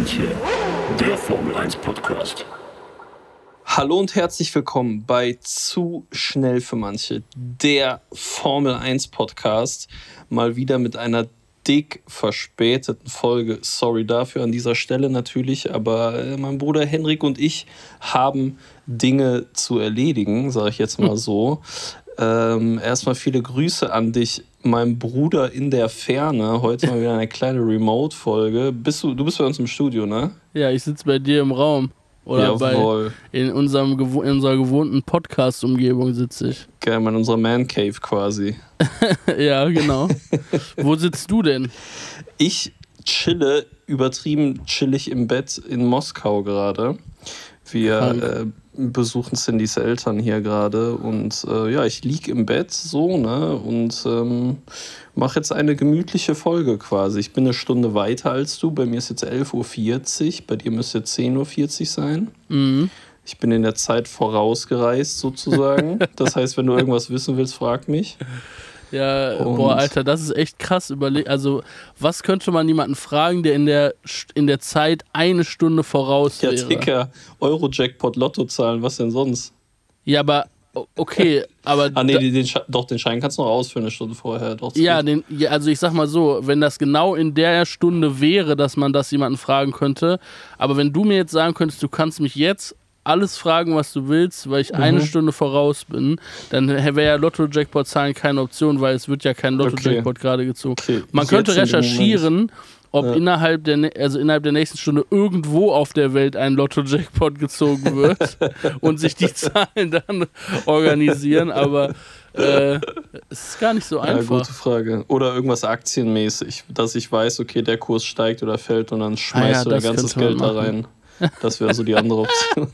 manche, der Formel 1 Podcast. Hallo und herzlich willkommen bei Zu schnell für manche, der Formel 1 Podcast. Mal wieder mit einer dick verspäteten Folge. Sorry dafür an dieser Stelle natürlich, aber äh, mein Bruder Henrik und ich haben Dinge zu erledigen, sage ich jetzt mal so. Ähm, erstmal viele Grüße an dich, mein Bruder in der Ferne. Heute mal wieder eine kleine Remote-Folge. Bist du, du bist bei uns im Studio, ne? Ja, ich sitze bei dir im Raum. Oder Jawohl. bei in, unserem, in unserer gewohnten Podcast-Umgebung sitze ich. Geil, in unserer Man Cave quasi. ja, genau. Wo sitzt du denn? Ich chille übertrieben chillig im Bett in Moskau gerade. Wir besuchen Cindys Eltern hier gerade und äh, ja, ich liege im Bett so, ne, und ähm, mache jetzt eine gemütliche Folge quasi. Ich bin eine Stunde weiter als du, bei mir ist jetzt 11.40 Uhr, bei dir müsste jetzt 10.40 Uhr sein. Mhm. Ich bin in der Zeit vorausgereist sozusagen. das heißt, wenn du irgendwas wissen willst, frag mich. Ja, und boah, Alter, das ist echt krass überlegt. Also, was könnte man jemanden fragen, der in der, in der Zeit eine Stunde voraus ja, wäre? Ja, Dicker, Euro-Jackpot, Lotto zahlen, was denn sonst? Ja, aber okay, aber. ah, nee, den, den, doch, den Schein kannst du noch ausfüllen eine Stunde vorher. Doch, ja, den, ja, also ich sag mal so, wenn das genau in der Stunde wäre, dass man das jemanden fragen könnte, aber wenn du mir jetzt sagen könntest, du kannst mich jetzt alles fragen, was du willst, weil ich mhm. eine Stunde voraus bin, dann wäre ja Lotto-Jackpot-Zahlen keine Option, weil es wird ja kein Lotto-Jackpot okay. gerade gezogen. Okay. Man Jetzt könnte recherchieren, ob ja. innerhalb, der, also innerhalb der nächsten Stunde irgendwo auf der Welt ein Lotto-Jackpot gezogen wird und sich die Zahlen dann organisieren, aber äh, es ist gar nicht so einfach. Ja, gute Frage. Oder irgendwas aktienmäßig, dass ich weiß, okay, der Kurs steigt oder fällt und dann schmeißt ah ja, du dein ganzes Geld da rein. Das wäre so die andere Option.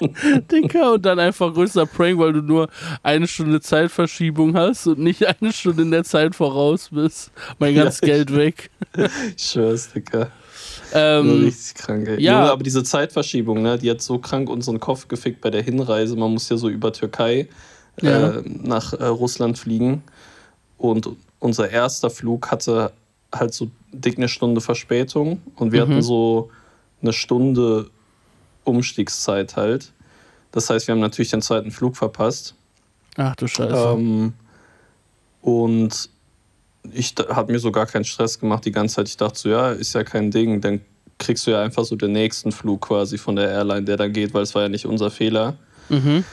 Dicker, und dann einfach größer Prank, weil du nur eine Stunde Zeitverschiebung hast und nicht eine Stunde in der Zeit voraus bist. Mein ganzes ja, Geld weg. Ich schwör's, Dicker. Ähm, richtig krank, ey. Ja. Junge, aber diese Zeitverschiebung, ne, die hat so krank unseren Kopf gefickt bei der Hinreise. Man muss ja so über Türkei äh, ja. äh, nach äh, Russland fliegen. Und unser erster Flug hatte halt so dick eine Stunde Verspätung. Und wir mhm. hatten so eine Stunde Umstiegszeit halt. Das heißt, wir haben natürlich den zweiten Flug verpasst. Ach du Scheiße. Ähm, und ich habe mir so gar keinen Stress gemacht die ganze Zeit. Ich dachte so, ja, ist ja kein Ding. Dann kriegst du ja einfach so den nächsten Flug quasi von der Airline, der da geht, weil es war ja nicht unser Fehler. Mhm.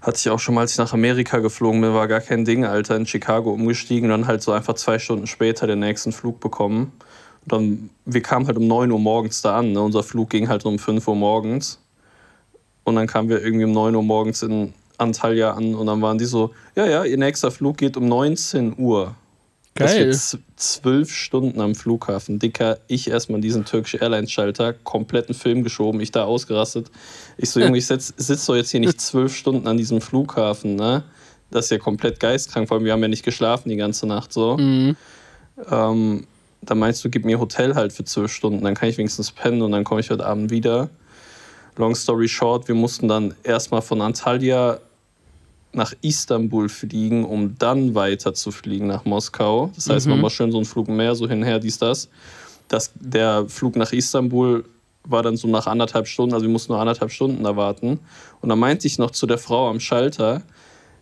Hatte ich auch schon mal, als ich nach Amerika geflogen bin, war gar kein Ding, Alter, in Chicago umgestiegen und dann halt so einfach zwei Stunden später den nächsten Flug bekommen dann, wir kamen halt um 9 Uhr morgens da an. Ne? Unser Flug ging halt um 5 Uhr morgens. Und dann kamen wir irgendwie um 9 Uhr morgens in Antalya an und dann waren die so, ja, ja, ihr nächster Flug geht um 19 Uhr. Geil. Das zwölf Stunden am Flughafen. Dicker, ich erstmal diesen türkischen Airlines-Schalter, kompletten Film geschoben, ich da ausgerastet. Ich so, Junge, ich sitze sitz doch jetzt hier nicht zwölf Stunden an diesem Flughafen, ne? Das ist ja komplett geistkrank, vor allem wir haben ja nicht geschlafen die ganze Nacht so. Mhm. Ähm, dann meinst du, gib mir Hotel halt für zwölf Stunden, dann kann ich wenigstens pennen und dann komme ich heute Abend wieder. Long story short, wir mussten dann erstmal von Antalya nach Istanbul fliegen, um dann weiter zu fliegen nach Moskau. Das heißt, mhm. nochmal schön so ein Flug mehr, so hinher, dies, das. das. Der Flug nach Istanbul war dann so nach anderthalb Stunden, also wir mussten nur anderthalb Stunden da warten. Und dann meinte ich noch zu der Frau am Schalter,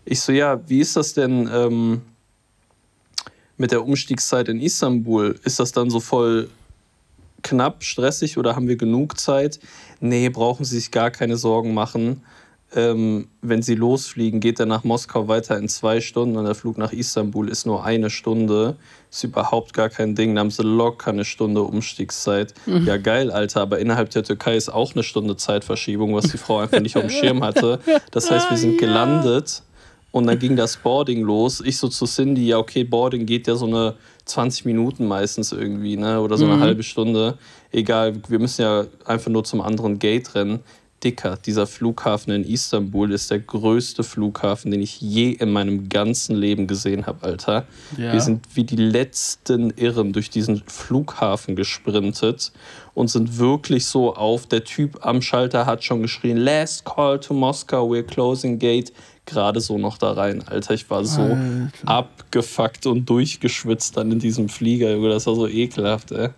ich so, ja, wie ist das denn, ähm, mit der Umstiegszeit in Istanbul, ist das dann so voll knapp, stressig oder haben wir genug Zeit? Nee, brauchen Sie sich gar keine Sorgen machen. Ähm, wenn Sie losfliegen, geht er nach Moskau weiter in zwei Stunden und der Flug nach Istanbul ist nur eine Stunde. Ist überhaupt gar kein Ding. Da haben sie locker eine Stunde Umstiegszeit. Mhm. Ja, geil, Alter, aber innerhalb der Türkei ist auch eine Stunde Zeitverschiebung, was die Frau einfach nicht auf dem Schirm hatte. Das heißt, wir sind gelandet und dann ging das Boarding los. Ich so zu Cindy, ja, okay, Boarding geht ja so eine 20 Minuten meistens irgendwie, ne? Oder so eine mhm. halbe Stunde. Egal, wir müssen ja einfach nur zum anderen Gate rennen. Dicker, dieser Flughafen in Istanbul ist der größte Flughafen, den ich je in meinem ganzen Leben gesehen habe, Alter. Ja. Wir sind wie die letzten Irren durch diesen Flughafen gesprintet und sind wirklich so auf. Der Typ am Schalter hat schon geschrien: Last call to Moscow, we're closing gate gerade so noch da rein. Alter, ich war so Alter. abgefuckt und durchgeschwitzt dann in diesem Flieger, Das war so ekelhaft, ey.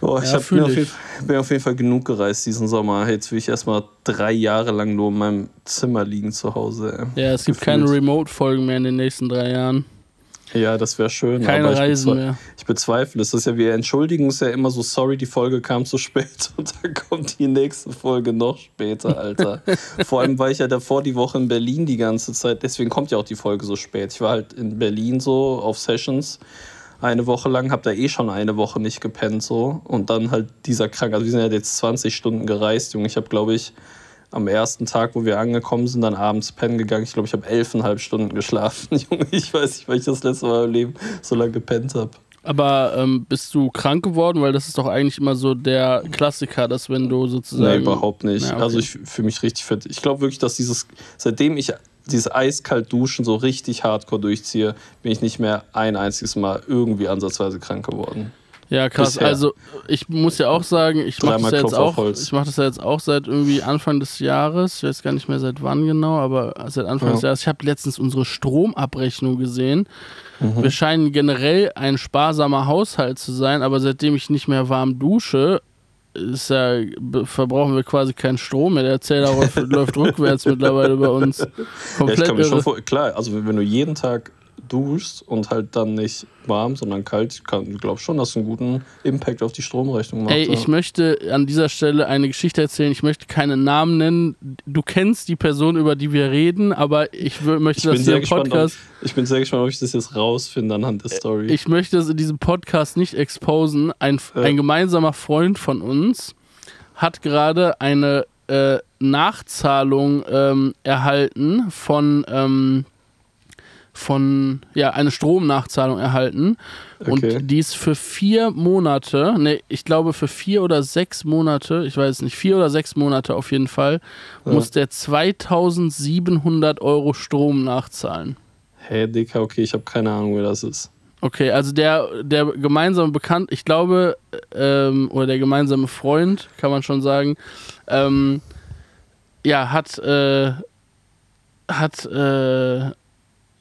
Boah, ich Ja, hab, bin, auf jeden, Fall- bin auf jeden Fall genug gereist diesen Sommer. Jetzt will ich erstmal drei Jahre lang nur in meinem Zimmer liegen zu Hause. ey. Ja, es gibt Gefühlt. keine Remote-Folgen mehr in den nächsten drei Jahren. Ja, das wäre schön. Keine aber ich Reisen bezwe- mehr. Ich bezweifle es. Das ist ja, wir entschuldigen uns ja immer so, sorry, die Folge kam zu spät und dann kommt die nächste Folge noch später, Alter. Vor allem war ich ja davor die Woche in Berlin die ganze Zeit, deswegen kommt ja auch die Folge so spät. Ich war halt in Berlin so auf Sessions eine Woche lang, hab da eh schon eine Woche nicht gepennt so und dann halt dieser krank, also wir sind ja jetzt 20 Stunden gereist, Junge. Ich habe glaube ich am ersten Tag, wo wir angekommen sind, dann abends pennen gegangen. Ich glaube, ich habe elfeinhalb Stunden geschlafen, Junge. Ich weiß nicht, weil ich das letzte Mal im Leben so lange gepennt habe. Aber ähm, bist du krank geworden? Weil das ist doch eigentlich immer so der Klassiker, dass wenn du sozusagen. Nee, überhaupt nicht. Ja, okay. Also ich fühle mich richtig fit. Ich glaube wirklich, dass dieses, seitdem ich dieses eiskalt Duschen so richtig hardcore durchziehe, bin ich nicht mehr ein einziges Mal irgendwie ansatzweise krank geworden. Ja, krass. Bisher. Also ich muss ja auch sagen, ich mache das, ja jetzt auch, ich mach das ja jetzt auch seit irgendwie Anfang des Jahres. Ich weiß gar nicht mehr seit wann genau, aber seit Anfang Ja. des Jahres. Ich habe letztens unsere Stromabrechnung gesehen. Mhm. Wir scheinen generell ein sparsamer Haushalt zu sein, aber seitdem ich nicht mehr warm dusche, ist ja, verbrauchen wir quasi keinen Strom mehr. Der Zähler läuft, rückwärts mittlerweile bei uns. Ja, ich Komplett kann mir schon vor, klar, also wenn du jeden Tag duschst und halt dann nicht warm, sondern kalt, ich glaube schon, dass du einen guten Impact auf die Stromrechnung machst. Ey, ja. ich möchte an dieser Stelle eine Geschichte erzählen. Ich möchte keinen Namen nennen. Du kennst die Person, über die wir reden, aber ich möchte, ich dass hier im gespannt, ob, Podcast. ich bin sehr gespannt, ob ich das jetzt rausfinde anhand der Story. Ich möchte es in diesem Podcast nicht exposen. Ein, Ja. ein gemeinsamer Freund von uns hat gerade eine äh, Nachzahlung ähm, erhalten von, ähm, von, ja, eine Stromnachzahlung erhalten. Okay. Und die ist für vier Monate, ne, ich glaube für vier oder sechs Monate, ich weiß nicht, vier oder sechs Monate auf jeden Fall, Ja. muss der 2700 Euro Strom nachzahlen. Hä, Dicker, okay, ich habe keine Ahnung, wer das ist. Okay, also der, der gemeinsame Bekannt, ich glaube, ähm, oder der gemeinsame Freund, kann man schon sagen, ähm, ja, hat, äh, hat äh,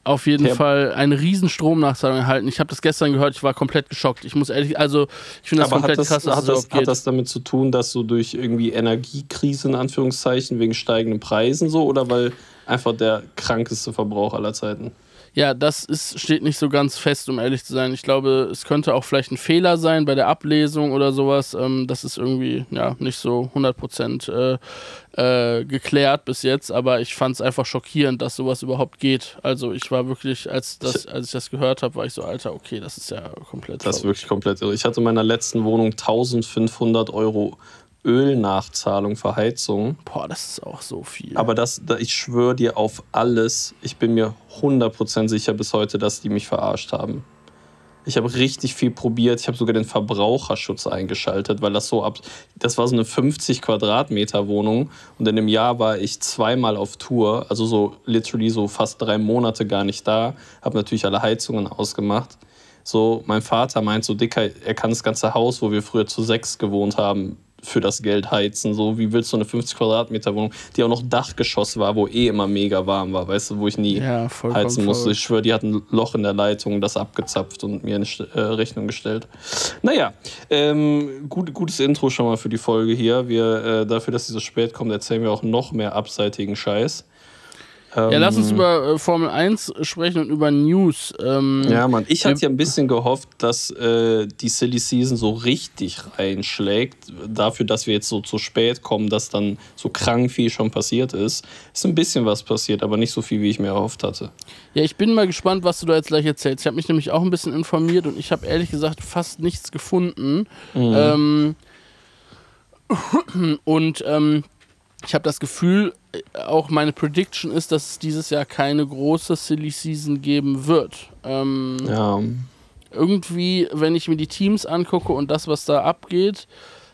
auf jeden Der- Fall eine riesen Stromnachzahlung erhalten. Ich habe das gestern gehört, ich war komplett geschockt. Ich muss ehrlich, also ich finde das Aber komplett hat das, krass, dass hat, das, hat das damit zu tun, dass so durch irgendwie Energiekrise in Anführungszeichen wegen steigenden Preisen so oder weil einfach der krankeste Verbrauch aller Zeiten? Ja, das ist, steht nicht so ganz fest, um ehrlich zu sein. Ich glaube, es könnte auch vielleicht ein Fehler sein bei der Ablesung oder sowas. Ähm, das ist irgendwie ja, nicht so 100% äh, äh, geklärt bis jetzt, aber ich fand es einfach schockierend, dass sowas überhaupt geht. Also ich war wirklich, als, das, als ich das gehört habe, war ich so, Alter, okay, das ist ja komplett Das ist wirklich komplett irre. Ich hatte in meiner letzten Wohnung 1500 Euro Ölnachzahlung für Heizung. Boah, das ist auch so viel. Aber das, da- ich schwöre dir auf alles, ich bin mir 100% sicher bis heute, dass die mich verarscht haben. Ich habe richtig viel probiert. Ich habe sogar den Verbraucherschutz eingeschaltet, weil das so ab. Das war so eine 50 Quadratmeter Wohnung und in dem Jahr war ich zweimal auf Tour, also so literally so fast drei Monate gar nicht da. Habe natürlich alle Heizungen ausgemacht. So, mein Vater meint so, Dicker, er kann das ganze Haus, wo wir früher zu sechs gewohnt haben, für das Geld heizen. So, wie willst du eine 50 Quadratmeter Wohnung, die auch noch Dachgeschoss war, wo eh immer mega warm war, weißt du, wo ich nie ja, heizen musste. verrückt. Ich schwöre, die hatten ein Loch in der Leitung, das abgezapft und mir eine äh, Rechnung gestellt. Naja, ähm, gut, gutes Intro schon mal für die Folge hier. Wir, äh, dafür, dass sie so spät kommt, erzählen wir auch noch mehr abseitigen Scheiß. Ja, lass uns Ähm, über äh, Formel 1 sprechen und über News. Ähm, Ja, Mann, ich hatte ja ein bisschen gehofft, dass äh, die Silly Season so richtig reinschlägt. Dafür, dass wir jetzt so zu spät kommen, dass dann so krank viel schon passiert ist. Ist ein bisschen was passiert, aber nicht so viel, wie ich mir erhofft hatte. Ja, ich bin mal gespannt, was du da jetzt gleich erzählst. Ich habe mich nämlich auch ein bisschen informiert und ich habe ehrlich gesagt fast nichts gefunden. Ähm, und ähm, ich habe das Gefühl, auch meine Prediction ist, dass es dieses Jahr keine große Silly Season geben wird. Ähm, Ja, Irgendwie, wenn ich mir die Teams angucke und das, was da abgeht,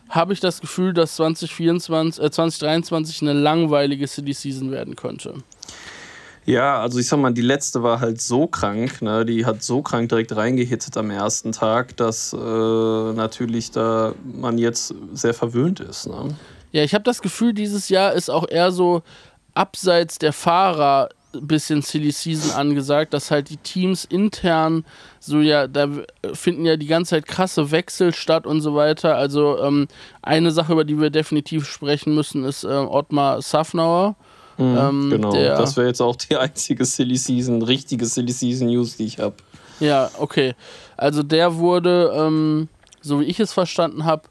habe ich das Gefühl, dass 2024, äh, 2023 eine langweilige Silly Season werden könnte. Ja, also ich sag mal, die letzte war halt so krank, ne? die hat so krank direkt reingehittet am ersten Tag, dass äh, natürlich da man jetzt sehr verwöhnt ist. Ne? Ja, ich habe das Gefühl, dieses Jahr ist auch eher so abseits der Fahrer ein bisschen Silly Season angesagt, dass halt die Teams intern so ja, da finden ja die ganze Zeit krasse Wechsel statt und so weiter. Also ähm, eine Sache, über die wir definitiv sprechen müssen, ist äh, Ottmar Safnauer. Mhm, Ähm, genau, das wäre jetzt auch die einzige Silly Season, richtige Silly Season News, die ich habe. Ja, okay. Also der wurde, ähm, so wie ich es verstanden habe,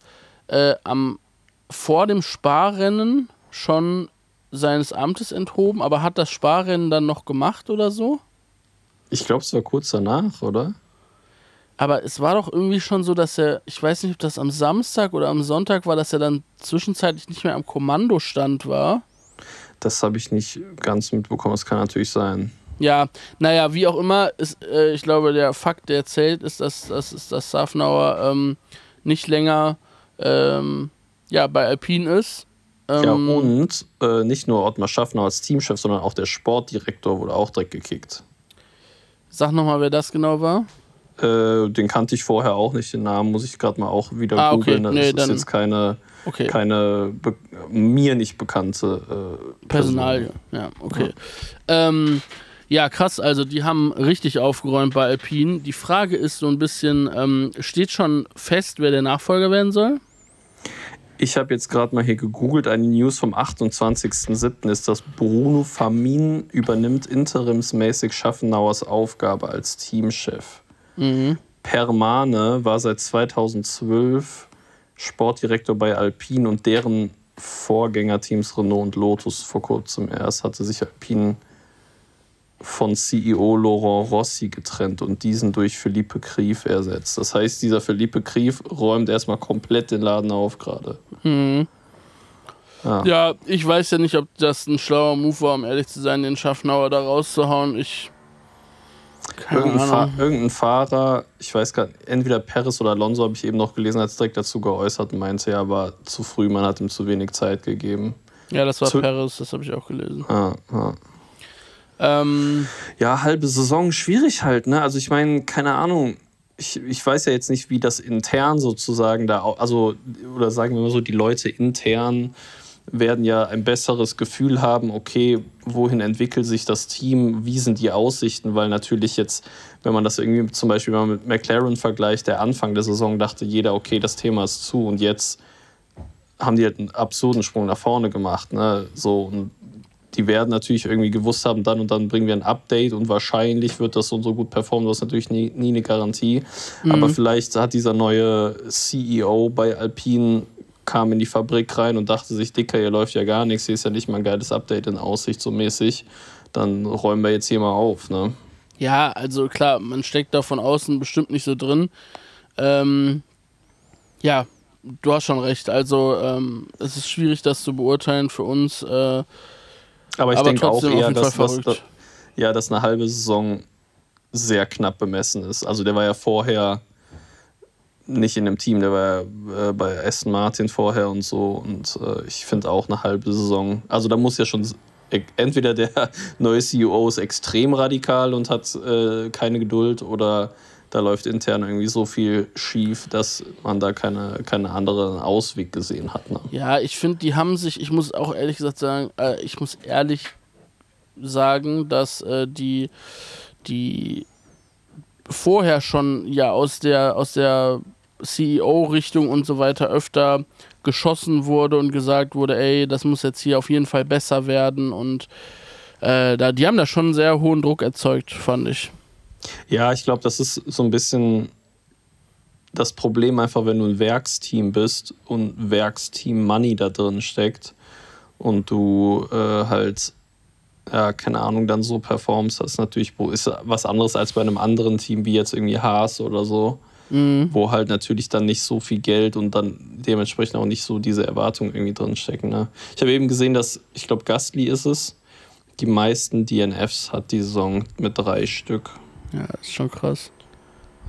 äh, am vor dem Sparrennen schon seines Amtes enthoben, aber hat das Sparrennen dann noch gemacht oder so? Ich glaube, es war kurz danach, oder? Aber es war doch irgendwie schon so, dass er, ich weiß nicht, ob das am Samstag oder am Sonntag war, dass er dann zwischenzeitlich nicht mehr am Kommandostand war. Das habe ich nicht ganz mitbekommen. Das kann natürlich sein. Ja, naja, wie auch immer, ist, äh, ich glaube, der Fakt, der zählt, ist, dass, dass, dass Safnauer ähm, nicht länger ähm, ja, bei Alpine ist. Ähm, ja, und äh, nicht nur Ottmar Schaffner als Teamchef, sondern auch der Sportdirektor wurde auch direkt gekickt. Sag nochmal, wer das genau war. Äh, den kannte ich vorher auch nicht, den Namen muss ich gerade mal auch wieder Ah, okay. googeln. Das Nee, ist dann- jetzt keine, Okay, keine mir nicht bekannte äh, Personalie. Ja, okay. Ähm, ja, krass, also die haben richtig aufgeräumt bei Alpine. Die Frage ist so ein bisschen, ähm, steht schon fest, wer der Nachfolger werden soll? Ich habe jetzt gerade mal hier gegoogelt. Eine News vom 28.07. ist, dass Bruno Famin übernimmt interimsmäßig Schaffenauers Aufgabe als Teamchef. Mhm. Permane war seit 2012 Sportdirektor bei Alpine und deren Vorgängerteams Renault und Lotus vor kurzem erst hatte sich Alpine von CEO Laurent Rossi getrennt und diesen durch Philippe Krief ersetzt. Das heißt, dieser Philippe Krief räumt erstmal komplett den Laden auf gerade. Ja, ich weiß ja nicht, ob das ein schlauer Move war, um ehrlich zu sein, den Schaffnauer da rauszuhauen. Ich. Keine Irgendein, Fa Ahnung. irgendein Fahrer, ich weiß gar nicht, entweder Perez oder Alonso habe ich eben noch gelesen, hat es direkt dazu geäußert und meinte, er war zu früh, man hat ihm zu wenig Zeit gegeben. Ja, das war zu- Paris, das habe ich auch gelesen. Ja, ja. Ähm, ja, halbe Saison schwierig halt, ne? Also ich meine, keine Ahnung. Ich, ich weiß ja jetzt nicht, wie das intern sozusagen da, also, oder sagen wir mal so, die Leute intern werden ja ein besseres Gefühl haben, okay, wohin entwickelt sich das Team, wie sind die Aussichten, weil natürlich jetzt, wenn man das irgendwie zum Beispiel mal mit McLaren vergleicht, der Anfang der Saison dachte jeder, okay, das Thema ist zu und jetzt haben die halt einen absurden Sprung nach vorne gemacht, ne? So, und die werden natürlich irgendwie gewusst haben, dann und dann bringen wir ein Update und wahrscheinlich wird das so und so gut performen. Das ist natürlich nie, nie eine Garantie. Aber vielleicht hat dieser neue CEO bei Alpine kam in die Fabrik rein und dachte sich, Dicker, hier läuft ja gar nichts, hier ist ja nicht mal ein geiles Update in Aussicht, so mäßig. Dann räumen wir jetzt hier mal auf, ne? ja, also klar, man steckt da von außen bestimmt nicht so drin. Ähm, ja, du hast schon recht. Also, ähm, es ist schwierig, das zu beurteilen für uns. Äh, Aber ich denke auch eher, dass, dass, ja, dass eine halbe Saison sehr knapp bemessen ist. Also der war ja vorher nicht in dem Team, der war ja äh, bei Aston Martin vorher und so. Und äh, ich finde auch eine halbe Saison. Also da muss ja schon e- entweder der neue CEO ist extrem radikal und hat äh, keine Geduld oder da läuft intern irgendwie so viel schief, dass man da keine, keine anderen Ausweg gesehen hat. Ne? Ja, ich finde, die haben sich, ich muss auch ehrlich gesagt sagen, äh, ich muss ehrlich sagen, dass äh, die, die vorher schon ja aus der, aus der CEO-Richtung und so weiter öfter geschossen wurde und gesagt wurde, ey, das muss jetzt hier auf jeden Fall besser werden und äh, da, die haben da schon einen sehr hohen Druck erzeugt, fand ich. Ja, ich glaube, das ist so ein bisschen das Problem einfach, wenn du ein Werksteam bist und Werksteam Money da drin steckt und du äh, halt, ja, keine Ahnung, dann so performst, das ist natürlich ist was anderes als bei einem anderen Team, wie jetzt irgendwie Haas oder so, wo halt natürlich dann nicht so viel Geld und dann dementsprechend auch nicht so diese Erwartungen irgendwie drin stecken. Ne? Ich habe eben gesehen, dass, ich glaube, Gastly ist es, die meisten DNFs hat die Saison mit drei Stück. Ja, das ist schon krass.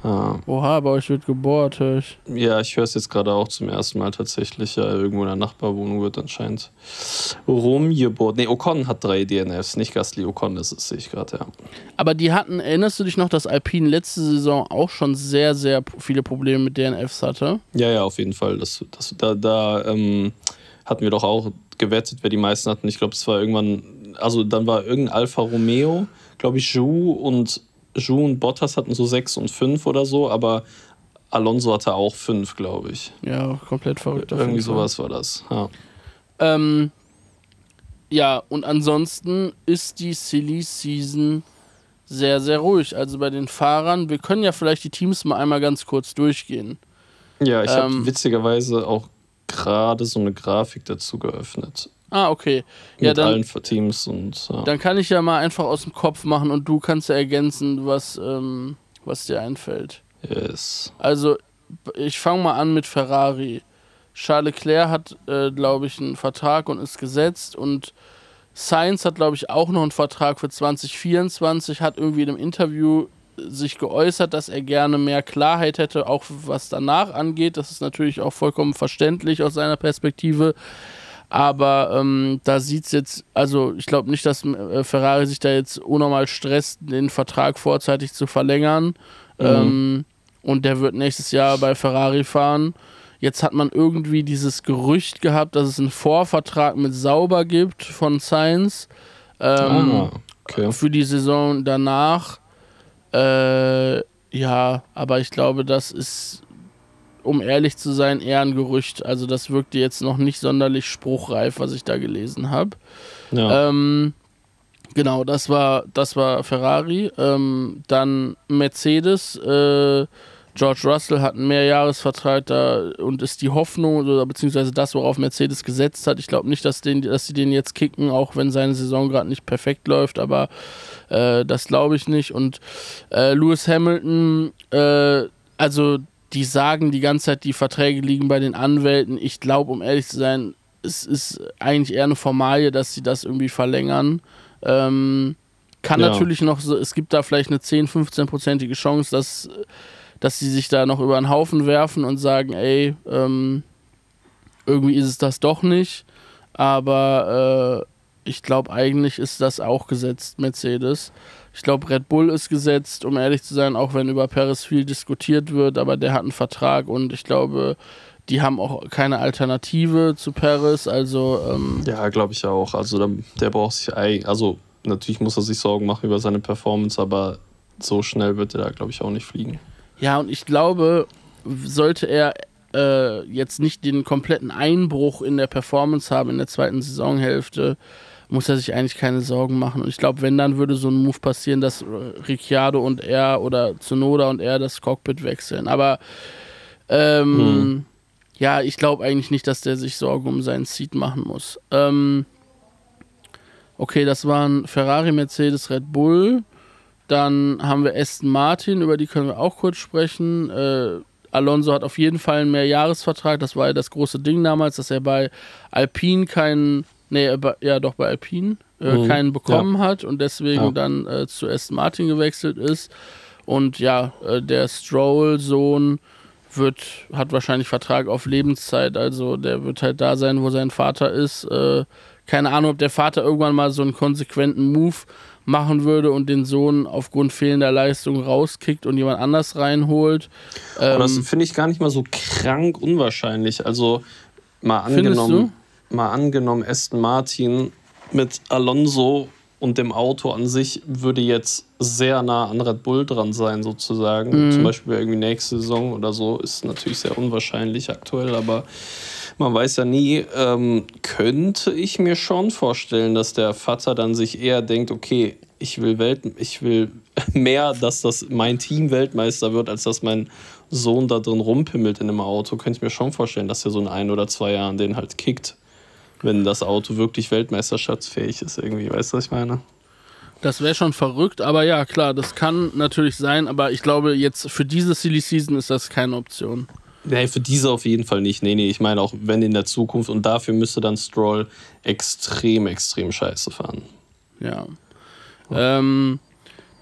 Ja. Oha, bei euch wird gebohrt, höre ich. Ja, ich höre es jetzt gerade auch zum ersten Mal tatsächlich. Ja, irgendwo in der Nachbarwohnung wird anscheinend rumgebohrt. Nee, Ocon hat drei DNFs, nicht Gasly. Ocon ist es, sehe ich gerade, ja. Aber die hatten, erinnerst du dich noch, dass Alpine letzte Saison auch schon sehr, sehr viele Probleme mit DNFs hatte? Ja, ja, auf jeden Fall. Das, das, da da ähm, hatten wir doch auch gewettet, wer die meisten hatten. Ich glaube, es war irgendwann also dann war irgendein Alfa Romeo, glaube ich, Ju und Ju und Bottas hatten so sechs und fünf oder so, aber Alonso hatte auch fünf, glaube ich. Ja, komplett verrückt. Irgendwie sowas war das. Ja. Ähm, ja, und ansonsten ist die Silly Season sehr, sehr ruhig. Also bei den Fahrern, wir können ja vielleicht die Teams mal einmal ganz kurz durchgehen. Ja, ich Ähm. habe witzigerweise auch gerade so eine Grafik dazu geöffnet. Ah, okay. Ja, mit dann, allen Teams und ja. dann kann ich ja mal einfach aus dem Kopf machen und du kannst ja ergänzen, was, ähm, was dir einfällt. yes. Also, ich fange mal an mit Ferrari. Charles Leclerc hat, äh, glaube ich, einen Vertrag und ist gesetzt und Sainz hat, glaube ich, auch noch einen Vertrag für 2024, hat irgendwie in einem Interview sich geäußert, dass er gerne mehr Klarheit hätte, auch was danach angeht. Das ist natürlich auch vollkommen verständlich aus seiner Perspektive. Aber ähm, da sieht es jetzt, also ich glaube nicht, dass äh, Ferrari sich da jetzt unnormal stresst, den Vertrag vorzeitig zu verlängern. Ähm, und der wird nächstes Jahr bei Ferrari fahren. Jetzt hat man irgendwie dieses Gerücht gehabt, dass es einen Vorvertrag mit Sauber gibt von Sainz ähm, ah, okay. für die Saison danach. Äh, ja, aber ich glaube, das ist, um ehrlich zu sein, eher ein Gerücht. Also das wirkte jetzt noch nicht sonderlich spruchreif, was ich da gelesen habe. Ja. Ähm, genau, das war, das war Ferrari. Ähm, dann Mercedes. Äh, George Russell hat einen Mehrjahresvertrag da und ist die Hoffnung, oder beziehungsweise das, worauf Mercedes gesetzt hat. Ich glaube nicht, dass, den, dass sie den jetzt kicken, auch wenn seine Saison gerade nicht perfekt läuft, aber äh, das glaube ich nicht. Und äh, Lewis Hamilton, äh, also die sagen die ganze Zeit, die Verträge liegen bei den Anwälten. Ich glaube, um ehrlich zu sein, es ist eigentlich eher eine Formalie, dass sie das irgendwie verlängern. Ähm, kann Ja. natürlich noch so, es gibt da vielleicht eine 10, 15-prozentige Chance, dass, dass sie sich da noch über den Haufen werfen und sagen, ey, ähm, irgendwie ist es das doch nicht. Aber äh, ich glaube, eigentlich ist das auch gesetzt, Mercedes. Ich glaube, Red Bull ist gesetzt, um ehrlich zu sein, auch wenn über Paris viel diskutiert wird, aber der hat einen Vertrag und ich glaube, die haben auch keine Alternative zu Paris. Also, ähm, Ja, glaube ich auch. Also der, der braucht sich also natürlich muss er sich Sorgen machen über seine Performance, aber so schnell wird er da, glaube ich, auch nicht fliegen. Ja, und ich glaube, sollte er äh, jetzt nicht den kompletten Einbruch in der Performance haben in der zweiten Saisonhälfte, muss er sich eigentlich keine Sorgen machen. Und ich glaube, wenn, dann würde so ein Move passieren, dass Ricciardo und er oder Tsunoda und er das Cockpit wechseln. Aber ähm, Hm. ja, ich glaube eigentlich nicht, dass der sich Sorgen um seinen Seat machen muss. Ähm, okay, das waren Ferrari, Mercedes, Red Bull. Dann haben wir Aston Martin, über die können wir auch kurz sprechen. Äh, Alonso hat auf jeden Fall einen Mehrjahresvertrag. Das war ja das große Ding damals, dass er bei Alpine keinen, nee, äh, bei- ja doch bei Alpine äh, Mhm, keinen bekommen hat und deswegen Ja. dann äh, zu Aston Martin gewechselt ist. Und ja, äh, der Stroll-Sohn wird, hat wahrscheinlich Vertrag auf Lebenszeit, also der wird halt da sein, wo sein Vater ist. Äh, keine Ahnung, ob der Vater irgendwann mal so einen konsequenten Move machen würde und den Sohn aufgrund fehlender Leistung rauskickt und jemand anders reinholt. Aber Ähm, das finde ich gar nicht mal so krank unwahrscheinlich. Also mal angenommen, mal angenommen, Aston Martin mit Alonso und dem Auto an sich würde jetzt sehr nah an Red Bull dran sein, sozusagen. Mhm. Zum Beispiel irgendwie nächste Saison oder so, ist natürlich sehr unwahrscheinlich aktuell, aber man weiß ja nie, ähm, könnte ich mir schon vorstellen, dass der Vater dann sich eher denkt, okay, ich will Welt, ich will mehr, dass das mein Team Weltmeister wird, als dass mein Sohn da drin rumpimmelt in einem Auto. Könnte ich mir schon vorstellen, dass er so in ein oder zwei Jahren den halt kickt, wenn das Auto wirklich weltmeisterschaftsfähig ist irgendwie. Weißt du, was ich meine? Das wäre schon verrückt, aber ja, klar, das kann natürlich sein, aber ich glaube, jetzt für diese Silly Season ist das keine Option. Nee, für diese auf jeden Fall nicht. Nee, nee, ich meine auch, wenn in der Zukunft und dafür müsste dann Stroll extrem, extrem scheiße fahren. Ja. Ähm,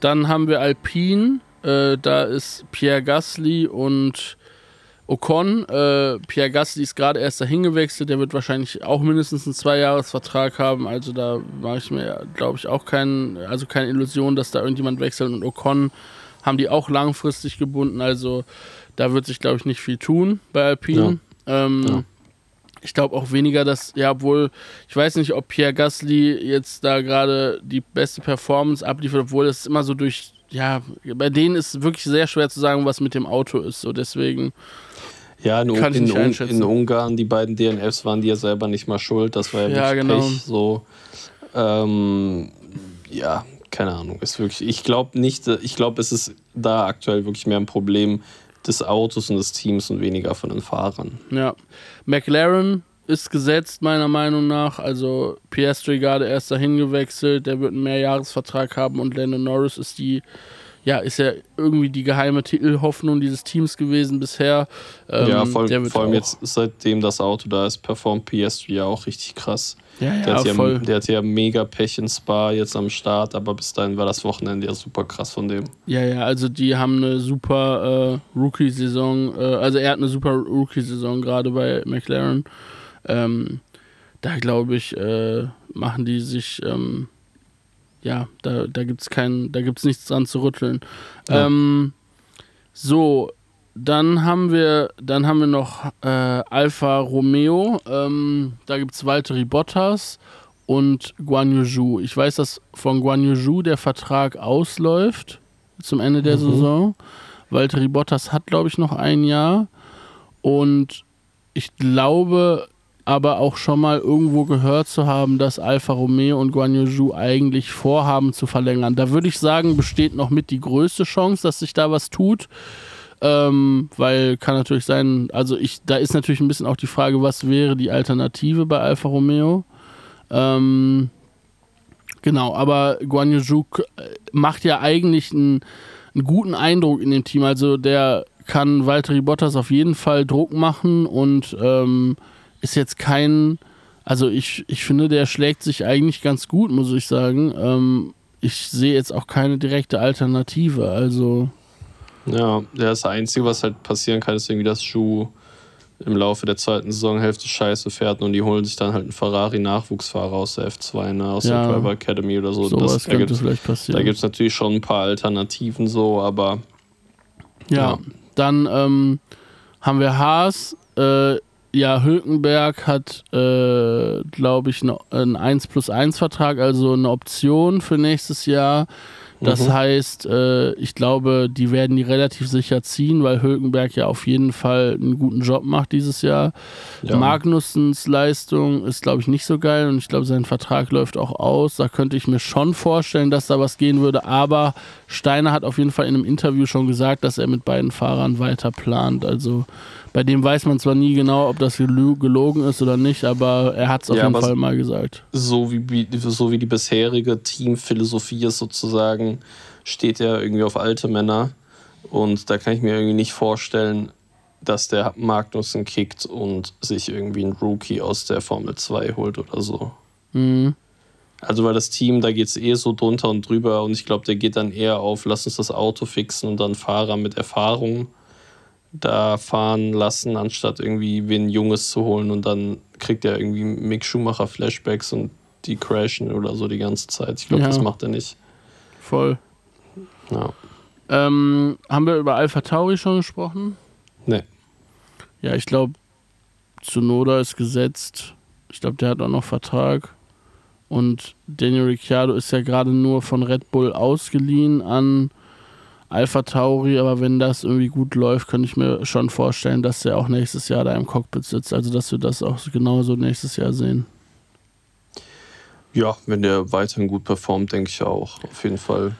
dann haben wir Alpine, äh, da ist Pierre Gasly und Ocon. Äh, Pierre Gasly ist gerade erst dahin gewechselt, der wird wahrscheinlich auch mindestens einen Zweijahresvertrag haben, also da mache ich mir, glaube ich, auch keinen, also keine Illusion, dass da irgendjemand wechselt und Ocon haben die auch langfristig gebunden, also da wird sich, glaube ich, nicht viel tun bei Alpine. Ähm, Ja. Ich glaube auch weniger, dass, ja, obwohl, ich weiß nicht, ob Pierre Gasly jetzt da gerade die beste Performance abliefert, obwohl es immer so durch, ja, bei denen ist wirklich sehr schwer zu sagen, was mit dem Auto ist. So deswegen. Ja, in, in, in Ungarn, die beiden DNFs waren die ja selber nicht mal schuld. Das war ja, Ja, wirklich genau. Pech. So, ähm, ja, keine Ahnung. Ist wirklich, ich glaube nicht, ich glaube, es ist da aktuell wirklich mehr ein Problem des Autos und des Teams und weniger von den Fahrern. Ja. McLaren ist gesetzt, meiner Meinung nach. Also Piastri gerade erst dahin gewechselt, der wird einen Mehrjahresvertrag haben und Lando Norris ist die, ja, ist ja irgendwie die geheime Titelhoffnung dieses Teams gewesen bisher. Ähm, ja, vor, vor allem jetzt, seitdem das Auto da ist, performt PS ja auch richtig krass. Ja, Der, ja, hat ja, voll. der hatte ja mega Pech in Spa jetzt am Start, aber bis dahin war das Wochenende ja super krass von dem. Ja, ja, also die haben eine super äh, Rookie-Saison, äh, also er hat eine super Rookie-Saison gerade bei McLaren. Ähm, da glaube ich, äh, machen die sich, ähm, ja, da, da gibt es kein, da gibt's nichts dran zu rütteln. Ja. Ähm, so, dann haben wir, dann haben wir noch äh, Alfa Romeo. Ähm, da gibt es Valtteri Bottas und Guan Yu. Ich weiß, dass von Guan Yu der Vertrag ausläuft zum Ende der Saison. Valtteri Bottas hat, glaube ich, noch ein Jahr. Und ich glaube aber auch schon mal irgendwo gehört zu haben, dass Alfa Romeo und Guan Yu Zhu eigentlich vorhaben zu verlängern. Da würde ich sagen, besteht noch mit die größte Chance, dass sich da was tut. Ähm, weil kann natürlich sein, also ich, da ist natürlich ein bisschen auch die Frage, was wäre die Alternative bei Alfa Romeo? Ähm, genau, aber Guan Yu Zhu k- macht ja eigentlich einen, einen guten Eindruck in dem Team. Also der kann Valtteri Bottas auf jeden Fall Druck machen und ähm, ist jetzt kein, also ich, ich finde, der schlägt sich eigentlich ganz gut, muss ich sagen. Ähm, ich sehe jetzt auch keine direkte Alternative. Also Ja, das Einzige, was halt passieren kann, ist irgendwie, dass Schuh im Laufe der zweiten Saisonhälfte scheiße fährt und die holen sich dann halt einen Ferrari-Nachwuchsfahrer aus der F2, ne, aus Ja. der Driver Academy oder so. sowas das, da könnte gibt's- vielleicht da passieren. gibt es natürlich schon ein paar Alternativen so, aber Ja, Ja. dann ähm, haben wir Haas. Äh, ja, Hülkenberg hat, äh, glaube ich, ne- einen 1 plus 1 Vertrag, also eine Option für nächstes Jahr. Das Mhm. heißt, äh, ich glaube, die werden die relativ sicher ziehen, weil Hülkenberg ja auf jeden Fall einen guten Job macht dieses Jahr. ja. Magnussens Leistung ist, glaube ich, nicht so geil und ich glaube, sein Vertrag läuft auch aus. Da könnte ich mir schon vorstellen, dass da was gehen würde. Aber Steiner hat auf jeden Fall in einem Interview schon gesagt, dass er mit beiden Fahrern weiter plant. Also bei dem weiß man zwar nie genau, ob das gelo- gelogen ist oder nicht, aber er hat es auf Ja, jeden Fall mal gesagt. so wie, wie- so wie die bisherige Teamphilosophie ist sozusagen, steht er irgendwie auf alte Männer. Und da kann ich mir irgendwie nicht vorstellen, dass der Magnussen kickt und sich irgendwie einen Rookie aus der Formel 2 holt oder so. Mhm. Also weil das Team, da geht es eh so drunter und drüber und ich glaube, der geht dann eher auf, lass uns das Auto fixen und dann Fahrer mit Erfahrung da fahren lassen, anstatt irgendwie wen Junges zu holen und dann kriegt er irgendwie Mick Schumacher Flashbacks und die crashen oder so die ganze Zeit. Ich glaube, Ja. das macht er nicht. Voll. Ja. Ähm, haben wir über Alpha Tauri schon gesprochen? Nee. Ja, ich glaube, Tsunoda ist gesetzt. Ich glaube, der hat auch noch Vertrag. Und Daniel Ricciardo ist ja gerade nur von Red Bull ausgeliehen an Alpha Tauri. Aber wenn das irgendwie gut läuft, könnte ich mir schon vorstellen, dass der auch nächstes Jahr da im Cockpit sitzt. Also, dass wir das auch genauso nächstes Jahr sehen. Ja, wenn der weiterhin gut performt, denke ich auch. Auf jeden Fall.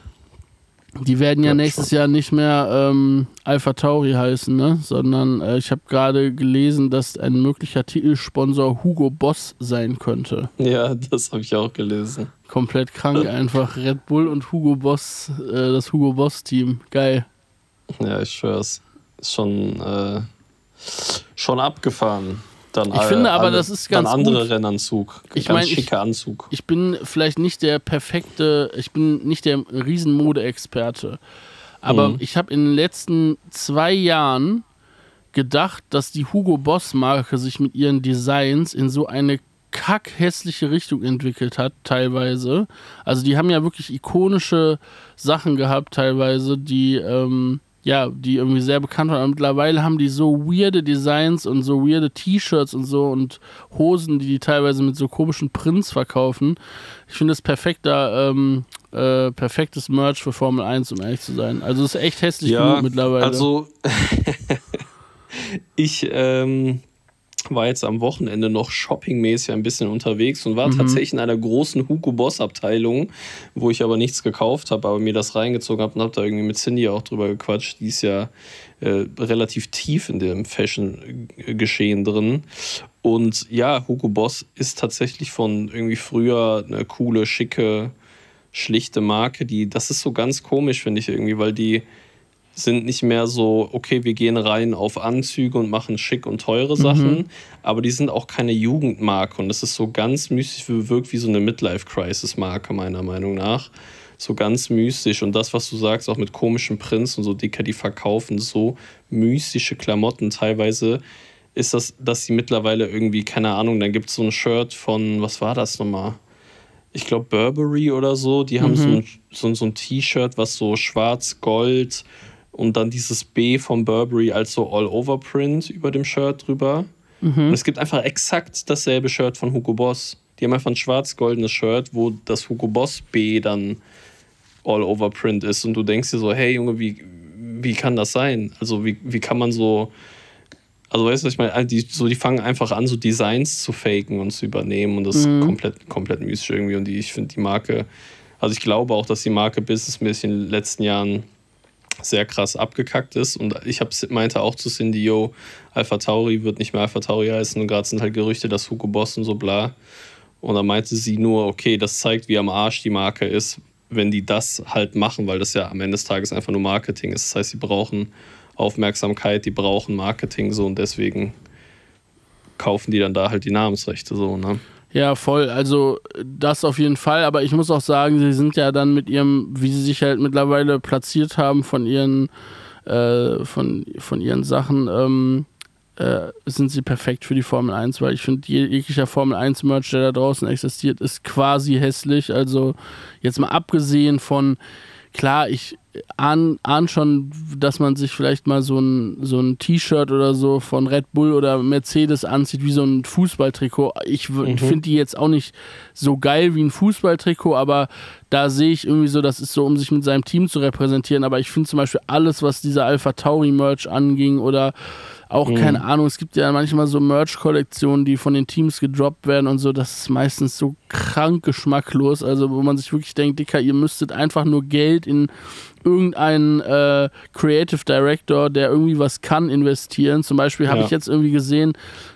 Die werden ja nächstes Jahr nicht mehr ähm, Alpha Tauri heißen, ne? sondern äh, ich habe gerade gelesen, dass ein möglicher Titelsponsor Hugo Boss sein könnte. Ja, das habe ich auch gelesen. Komplett krank einfach. Red Bull und Hugo Boss, äh, das Hugo Boss Team. Geil. Ja, ich schwör's. Ist schon, äh, schon abgefahren. Dann Ich finde aber, alle- das ist ganz andere gut. Rennanzug. Ich ganz mein, ich- schicker Anzug. Ich bin vielleicht nicht der perfekte, ich bin nicht der Riesenmode-Experte. Aber Mhm. ich habe in den letzten zwei Jahren gedacht, dass die Hugo Boss-Marke sich mit ihren Designs in so eine kackhässliche Richtung entwickelt hat, teilweise. Also die haben ja wirklich ikonische Sachen gehabt, teilweise, die ähm, ja, die irgendwie sehr bekannt waren. Und mittlerweile haben die so weirde Designs und so weirde T-Shirts und so und Hosen, die die teilweise mit so komischen Prints verkaufen. Ich finde das perfekter, ähm, äh, perfektes Merch für Formel 1, um ehrlich zu sein. Also es ist echt hässlich Ja, genug mittlerweile. Also, ich ähm, war jetzt am Wochenende noch shoppingmäßig ein bisschen unterwegs und war Mhm. tatsächlich in einer großen Hugo Boss Abteilung, wo ich aber nichts gekauft habe, aber mir das reingezogen habe und habe da irgendwie mit Cindy auch drüber gequatscht. Die ist ja äh, relativ tief in dem Fashion-Geschehen drin. Und ja, Hugo Boss ist tatsächlich von irgendwie früher eine coole, schicke, schlichte Marke, die, das ist so ganz komisch, finde ich irgendwie, weil die sind nicht mehr so, okay, wir gehen rein auf Anzüge und machen schick und teure Sachen, aber die sind auch keine Jugendmarke und das ist so ganz mystisch, wirkt wie so eine Midlife-Crisis-Marke, meiner Meinung nach. So ganz mystisch und das, was du sagst, auch mit komischen Prints und so dicker, die verkaufen so mystische Klamotten. Teilweise ist das, dass sie mittlerweile irgendwie, keine Ahnung, dann gibt es so ein Shirt von, was war das nochmal? ich glaube Burberry oder so, die haben so ein, so, so ein T-Shirt, was so schwarz-gold und dann dieses B von Burberry als so All-Over-Print über dem Shirt drüber. Und es gibt einfach exakt dasselbe Shirt von Hugo Boss. Die haben einfach ein schwarz-goldenes Shirt, wo das Hugo Boss B dann All-Over-Print ist. Und du denkst dir so, hey Junge, wie, wie kann das sein? Also wie, wie kann man so... Also weißt du, ich meine, die, so, die fangen einfach an, so Designs zu faken und zu übernehmen und das ist komplett, komplett mystisch irgendwie. Und die, ich finde die Marke, also ich glaube auch, dass die Marke businessmäßig in den letzten Jahren sehr krass abgekackt ist. Und ich hab, meinte auch zu Cindy, yo, Alpha Tauri wird nicht mehr Alpha Tauri heißen. Und gerade sind halt Gerüchte, dass Hugo Boss und so bla. Und dann meinte sie nur, okay, das zeigt, wie am Arsch die Marke ist, wenn die das halt machen, weil das ja am Ende des Tages einfach nur Marketing ist. Das heißt, sie brauchen Aufmerksamkeit, die brauchen Marketing so und deswegen kaufen die dann da halt die Namensrechte so, ne? Ja, voll. Also das auf jeden Fall. Aber ich muss auch sagen, sie sind ja dann mit ihrem, wie sie sich halt mittlerweile platziert haben von ihren, äh, von, von ihren Sachen, ähm, äh, sind sie perfekt für die Formel 1, weil ich finde, jeglicher Formel 1 Merch, der da draußen existiert, ist quasi hässlich. Also jetzt mal abgesehen von, klar, ich ahne ahn schon, dass man sich vielleicht mal so ein, so ein T-Shirt oder so von Red Bull oder Mercedes anzieht, wie so ein Fußballtrikot. Ich Mhm. finde die jetzt auch nicht so geil wie ein Fußballtrikot, aber da sehe ich irgendwie so, das ist so, um sich mit seinem Team zu repräsentieren. Aber ich finde zum Beispiel alles, was dieser Alpha Tauri Merch anging oder auch, keine Ahnung, es gibt ja manchmal so Merch-Kollektionen, die von den Teams gedroppt werden und so, das ist meistens so krank geschmacklos, also wo man sich wirklich denkt, Dicker, ihr müsstet einfach nur Geld in irgendeinen äh, Creative Director, der irgendwie was kann, investieren. Zum Beispiel habe Ja. ich jetzt irgendwie gesehen,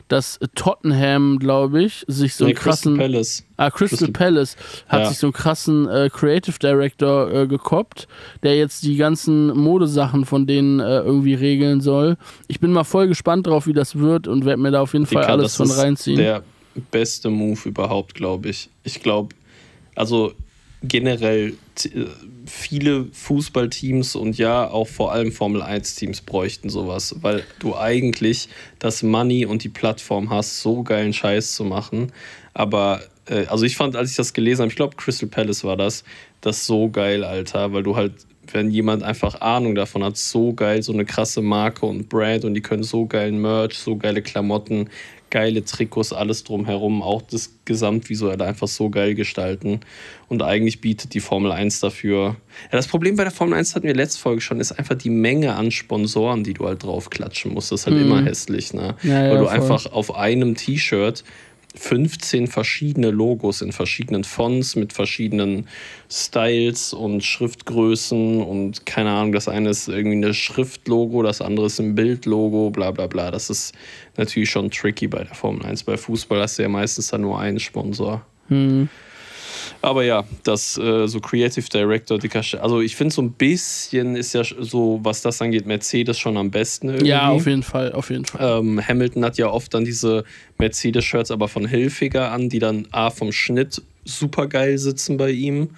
dass Tottenham, glaube ich, sich so Nee, einen krassen... Crystal Palace. Ah, Crystal, Crystal- Palace hat Ja. sich so einen krassen äh, Creative Director äh, gekoppt, der jetzt die ganzen Modesachen von denen äh, irgendwie regeln soll. Ich bin mal voll gespannt drauf, wie das wird und werde mir da auf jeden Fall Dicker, alles das von ist reinziehen. Der beste Move überhaupt, glaube ich. Ich glaube, also generell äh, viele Fußballteams und ja auch vor allem Formel 1 Teams bräuchten sowas, weil du eigentlich das Money und die Plattform hast, so geilen Scheiß zu machen. Aber äh, also ich fand, als ich das gelesen habe, ich glaube Crystal Palace war das, das so geil, Alter, weil du halt wenn jemand einfach Ahnung davon hat, so geil, so eine krasse Marke und Brand und die können so geilen Merch, so geile Klamotten, geile Trikots, alles drumherum, auch das Gesamtvisuelle einfach so geil gestalten. Und eigentlich bietet die Formel 1 dafür. Ja, das Problem bei der Formel 1 hatten wir letzte Folge schon, ist einfach die Menge an Sponsoren, die du halt draufklatschen musst. Das ist halt immer hässlich, ne? Mhm. Ja, Weil du voll. einfach auf einem T-Shirt 15 verschiedene Logos in verschiedenen Fonts mit verschiedenen Styles und Schriftgrößen und keine Ahnung, das eine ist irgendwie ein Schriftlogo, das andere ist ein Bildlogo, bla bla bla. Das ist natürlich schon tricky bei der Formel 1. Bei Fußball hast du ja meistens dann nur einen Sponsor. Aber ja, das äh, so Creative Director, dicker Sch- also ich finde so ein bisschen ist ja so, was das angeht, Mercedes schon am besten irgendwie. ja, auf jeden Fall, auf jeden Fall. Ähm, Hamilton hat ja oft dann diese Mercedes-Shirts aber von Hilfiger an, die dann A vom Schnitt super geil sitzen bei ihm.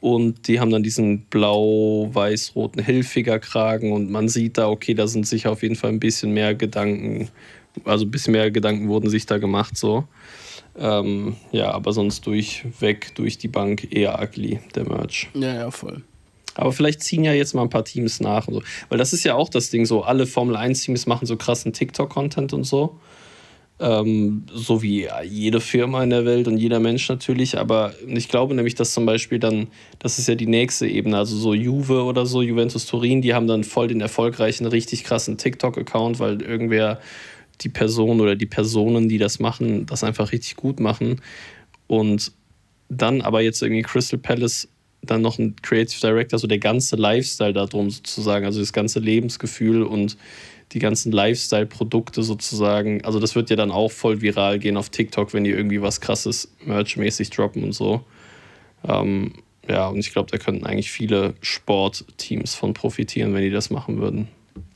Und die haben dann diesen blau-weiß-roten Hilfiger-Kragen und man sieht da, okay, da sind sich auf jeden Fall ein bisschen mehr Gedanken, also ein bisschen mehr Gedanken wurden sich da gemacht so. Ähm, ja, aber sonst durchweg, durch die Bank eher ugly, der Merch. Ja, ja, voll. Aber vielleicht ziehen ja jetzt mal ein paar Teams nach und so. Weil das ist ja auch das Ding, so alle Formel 1-Teams machen so krassen TikTok-Content und so. Ähm, so wie jede Firma in der Welt und jeder Mensch natürlich. Aber ich glaube nämlich, dass zum Beispiel dann, das ist ja die nächste Ebene, also so Juve oder so, Juventus Turin, die haben dann voll den erfolgreichen, richtig krassen TikTok-Account, weil irgendwer die Person oder die Personen, die das machen, das einfach richtig gut machen. Und dann aber jetzt irgendwie Crystal Palace dann noch ein Creative Director, so der ganze Lifestyle darum sozusagen, also das ganze Lebensgefühl und die ganzen Lifestyle-Produkte sozusagen. Also das wird ja dann auch voll viral gehen auf TikTok, wenn die irgendwie was krasses Merch-mäßig droppen und so. Ähm, ja, und ich glaube, da könnten eigentlich viele Sportteams von profitieren, wenn die das machen würden.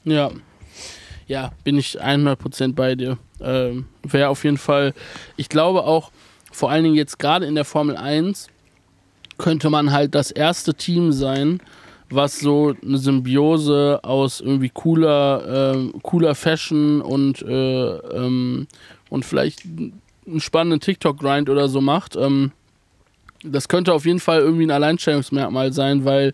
Ja. Ja, bin ich 100% bei dir. Ähm, Wäre auf jeden Fall, ich glaube auch, vor allen Dingen jetzt gerade in der Formel 1, könnte man halt das erste Team sein, was so eine Symbiose aus irgendwie cooler, äh, cooler Fashion und, äh, ähm, und vielleicht einen spannenden TikTok-Grind oder so macht. Ähm, das könnte auf jeden Fall irgendwie ein Alleinstellungsmerkmal sein, weil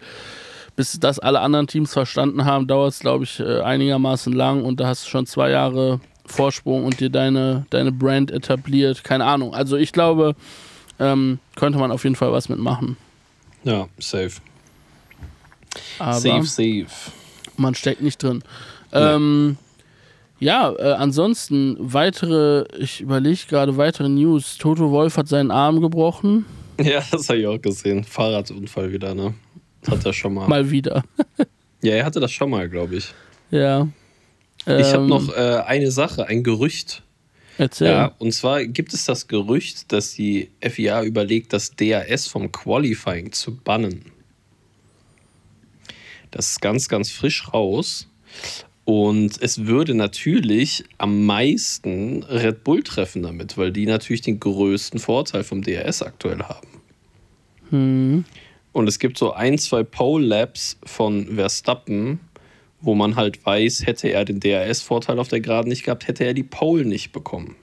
bis das alle anderen Teams verstanden haben, dauert es, glaube ich, äh, einigermaßen lang und da hast du schon zwei Jahre Vorsprung und dir deine, deine Brand etabliert. Keine Ahnung. Also ich glaube, ähm, könnte man auf jeden Fall was mitmachen. Ja, safe. Aber safe, safe. man steckt nicht drin. Ähm, ja, äh, ansonsten weitere, ich überlege gerade weitere News. Toto Wolf hat seinen Arm gebrochen. Ja, das habe ich auch gesehen. Fahrradunfall wieder, ne? Hat er schon mal. Mal wieder. Ja, er hatte das schon mal, glaube ich. ja. Ich habe Ähm, noch äh, eine Sache, ein Gerücht. Erzähl. Ja, und zwar gibt es das Gerücht, dass die FIA überlegt, das DRS vom Qualifying zu bannen. Das ist ganz, ganz frisch raus. Und es würde natürlich am meisten Red Bull treffen damit, weil die natürlich den größten Vorteil vom DRS aktuell haben. Hm. Und es gibt so ein, zwei Pole-Laps von Verstappen, wo man halt weiß, hätte er den DRS-Vorteil auf der Geraden nicht gehabt, hätte er die Pole nicht bekommen.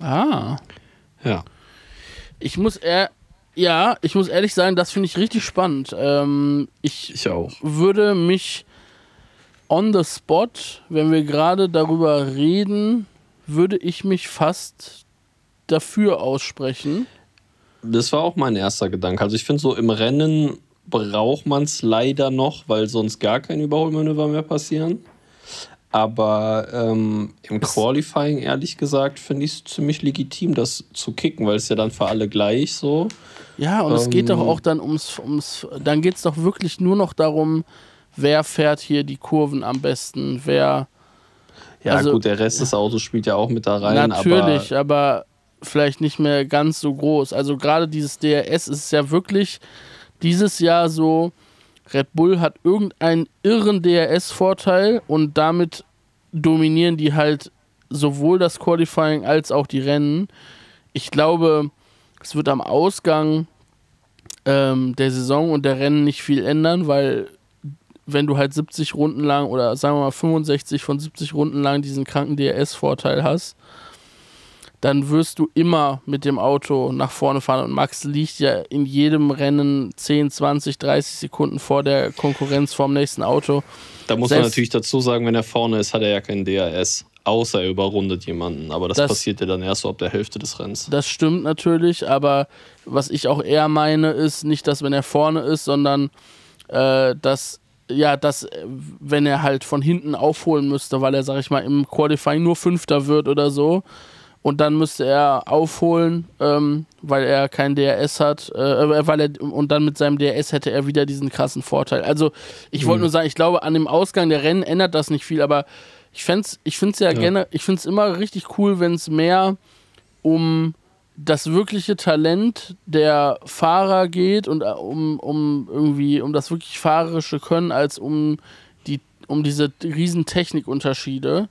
Ah. Ja. Ich muss ehr ja, ich muss ehrlich sagen, das finde ich richtig spannend. Ähm, ich Ich auch. würde mich on the spot, wenn wir gerade darüber reden, würde ich mich fast dafür aussprechen. Das war auch mein erster Gedanke. Also ich finde so im Rennen braucht man es leider noch, weil sonst gar kein Überholmanöver mehr passieren. Aber ähm, im Qualifying, ehrlich gesagt, finde ich es ziemlich legitim, das zu kicken, weil es ja dann für alle gleich so. Ja, und es geht doch Ähm. auch dann ums, ums dann geht es doch wirklich nur noch darum, wer fährt hier die Kurven am besten, wer Ja, Also- gut, der Rest des Autos spielt ja auch mit da rein. Natürlich, Aber aber, vielleicht nicht mehr ganz so groß. Also gerade dieses DRS ist ja wirklich dieses Jahr so, Red Bull hat irgendeinen irren DRS-Vorteil und damit dominieren die halt sowohl das Qualifying als auch die Rennen. Ich glaube, es wird am Ausgang ähm, der Saison und der Rennen nicht viel ändern, weil wenn du halt 70 Runden lang oder sagen wir mal 65 von 70 Runden lang diesen kranken DRS-Vorteil hast, dann wirst du immer mit dem Auto nach vorne fahren. Und Max liegt ja in jedem Rennen 10, 20, 30 Sekunden vor der Konkurrenz vom nächsten Auto. da muss man selbst- natürlich dazu sagen, wenn er vorne ist, hat er ja kein DRS. Außer er überrundet jemanden. Aber das, Das- passiert ja dann erst so ab der Hälfte des Rennens. Das stimmt natürlich, aber was ich auch eher meine, ist nicht, dass wenn er vorne ist, sondern äh, dass ja, dass äh, wenn er halt von hinten aufholen müsste, weil er, sag ich mal, im Qualifying nur Fünfter wird oder so. Und dann müsste er aufholen, ähm, weil er kein DRS hat, äh, weil er und dann mit seinem DRS hätte er wieder diesen krassen Vorteil. Also ich wollte nur sagen, ich glaube, an dem Ausgang der Rennen ändert das nicht viel, aber ich fände ich finde es ja, Ja. gerne, ich finde es immer richtig cool, wenn es mehr um das wirkliche Talent der Fahrer geht und äh, um, um irgendwie um das wirklich fahrerische Können als um die um diese riesen Technikunterschiede.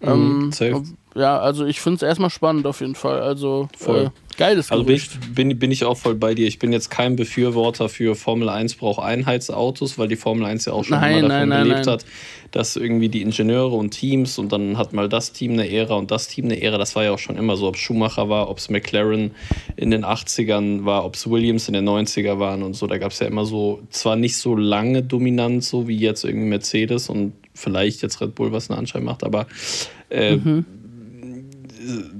Mhm, safe. ja, also ich finde es erstmal spannend auf jeden Fall. Also Voll. Äh, geiles Also bin ich, bin, bin ich auch voll bei dir. Ich bin jetzt kein Befürworter für Formel 1 braucht Einheitsautos, weil die Formel 1 ja auch schon Nein, immer davon nein, nein, gelebt nein. hat, dass irgendwie die Ingenieure und Teams und dann hat mal das Team eine Ära und das Team eine Ära. Das war ja auch schon immer so, ob es Schumacher war, ob es McLaren in den 80ern war, ob es Williams in den 90er waren und so. Da gab es ja immer so, zwar nicht so lange dominant, so wie jetzt irgendwie Mercedes und vielleicht jetzt Red Bull, was einen Anschein macht, aber äh,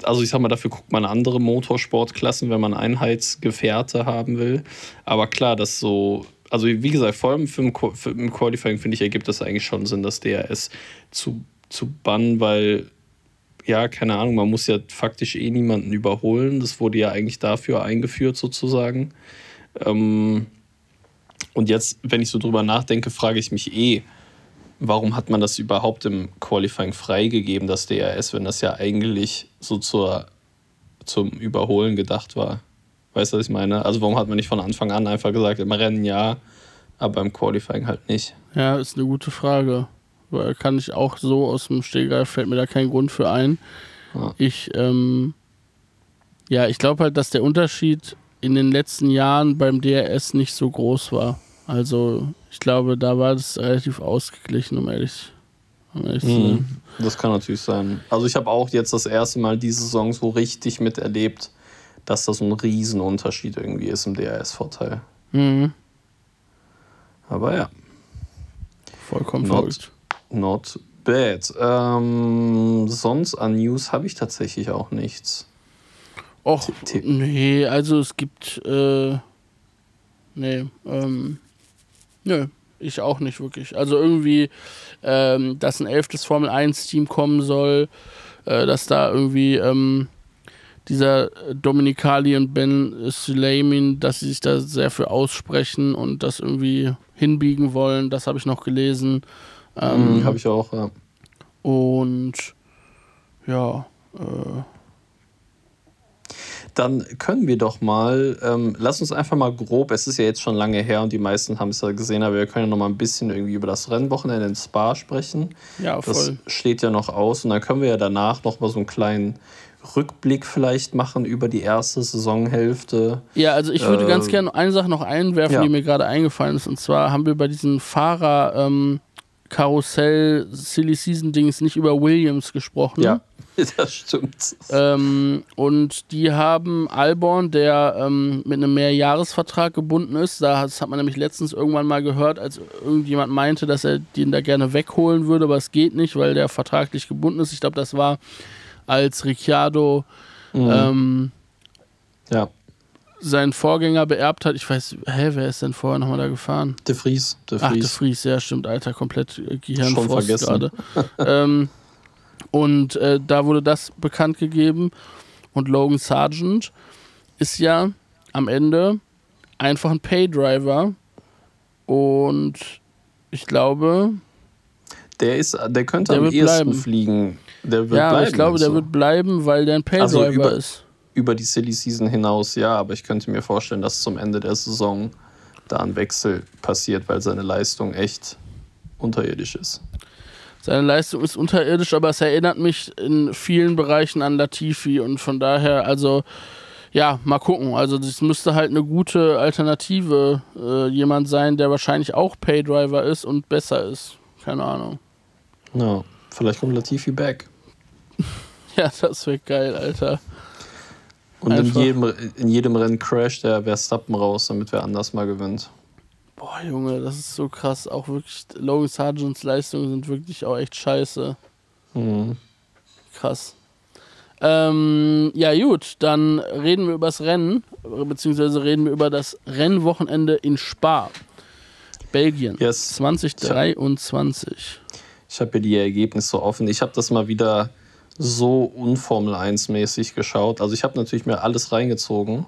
also ich sag mal, dafür guckt man andere Motorsportklassen, wenn man Einheitsgefährte haben will. Aber klar, das so, also wie gesagt, vor allem für im, für im Qualifying, finde ich, ergibt das eigentlich schon Sinn, das DRS zu, zu bannen, weil, ja, keine Ahnung, man muss ja faktisch eh niemanden überholen. Das wurde ja eigentlich dafür eingeführt, sozusagen. Ähm, und jetzt, wenn ich so drüber nachdenke, frage ich mich eh, warum hat man das überhaupt im Qualifying freigegeben, das DRS, wenn das ja eigentlich so zur, zum Überholen gedacht war? Weißt du, was ich meine? Also warum hat man nicht von Anfang an einfach gesagt, im Rennen ja, aber im Qualifying halt nicht? Ja, ist eine gute Frage. Weil kann ich auch so aus dem Stegreif, fällt mir da kein Grund für ein. Ja. Ich, ähm, ja, ich glaube halt, dass der Unterschied in den letzten Jahren beim DRS nicht so groß war. Also, ich glaube, da war das relativ ausgeglichen, um ehrlich, um ehrlich zu sein. Mhm. Das kann natürlich sein. Also ich habe auch jetzt das erste Mal diese Saison so richtig miterlebt, dass das so ein Riesenunterschied irgendwie ist im DRS-Vorteil. Mhm. Aber ja. Vollkommen Not- verrückt. Not bad. Ähm, sonst an News habe ich tatsächlich auch nichts. Och, nee, also es gibt, äh, nee, ähm, nö, ich auch nicht wirklich. Also irgendwie, ähm, dass ein elftes Formel 1 Team kommen soll, äh, dass da irgendwie, ähm, dieser Dominikali und Ben Suleiman, dass sie sich da sehr für aussprechen und das irgendwie hinbiegen wollen, das habe ich noch gelesen. Ähm, Mhm, habe ich auch, ja. Und ja, äh, Dann können wir doch mal, ähm, lass uns einfach mal grob, es ist ja jetzt schon lange her und die meisten haben es ja gesehen, aber wir können ja noch mal ein bisschen irgendwie über das Rennwochenende in Spa sprechen. ja, Das voll. steht ja noch aus und dann können wir ja danach noch mal so einen kleinen Rückblick vielleicht machen über die erste Saisonhälfte. Ja, also ich würde Äh, ganz gerne eine Sache noch einwerfen, ja. die mir gerade eingefallen ist. Und zwar haben wir bei diesen Fahrer ähm, Karussell Silly Season Dings nicht über Williams gesprochen. Ja, das stimmt. Ähm, und die haben Albon, der ähm, mit einem Mehrjahresvertrag gebunden ist. Da- Das hat man nämlich letztens irgendwann mal gehört, als irgendjemand meinte, dass er den da gerne wegholen würde, aber es geht nicht, weil der vertraglich gebunden ist. Ich glaube, das war als Ricciardo Mhm. ähm, ja, seinen Vorgänger beerbt hat. Ich weiß, hä, wer ist denn vorher nochmal da gefahren? De Vries. De Ach, de Vries. Vries, ja, stimmt, Alter, komplett äh, Gehirnfrost vergessen. gerade. ähm, und äh, da wurde das bekannt gegeben. Und Logan Sargent ist ja am Ende einfach ein Paydriver. Und ich glaube, Der, ist, der könnte Der am ehesten bleiben. fliegen. Der wird ja, bleiben, ich glaube, der meinst wird bleiben, weil der ein Also Paydriver über- ist. Über die Silly Season hinaus, ja, aber ich könnte mir vorstellen, dass zum Ende der Saison da ein Wechsel passiert, weil seine Leistung echt unterirdisch ist. Seine Leistung ist unterirdisch, aber es erinnert mich in vielen Bereichen an Latifi und von daher, also ja, mal gucken. Also das müsste halt eine gute Alternative äh, jemand sein, der wahrscheinlich auch Paydriver ist und besser ist. Keine Ahnung. Ja, vielleicht kommt Latifi back. Ja, das wäre geil, Alter. Und in jedem, in jedem Rennen crasht der Verstappen raus, damit wer anders mal gewinnt. Boah, Junge, das ist so krass. Auch wirklich, Logan Sargents Leistungen sind wirklich auch echt scheiße. Mhm. Krass. Ähm, ja, gut, dann reden wir über das Rennen, beziehungsweise reden wir über das Rennwochenende in Spa, Belgien, Yes. 2023. Ich habe hier die Ergebnisse offen. Ich habe das mal wieder so unformel 1 mäßig geschaut. Also ich habe natürlich mir alles reingezogen,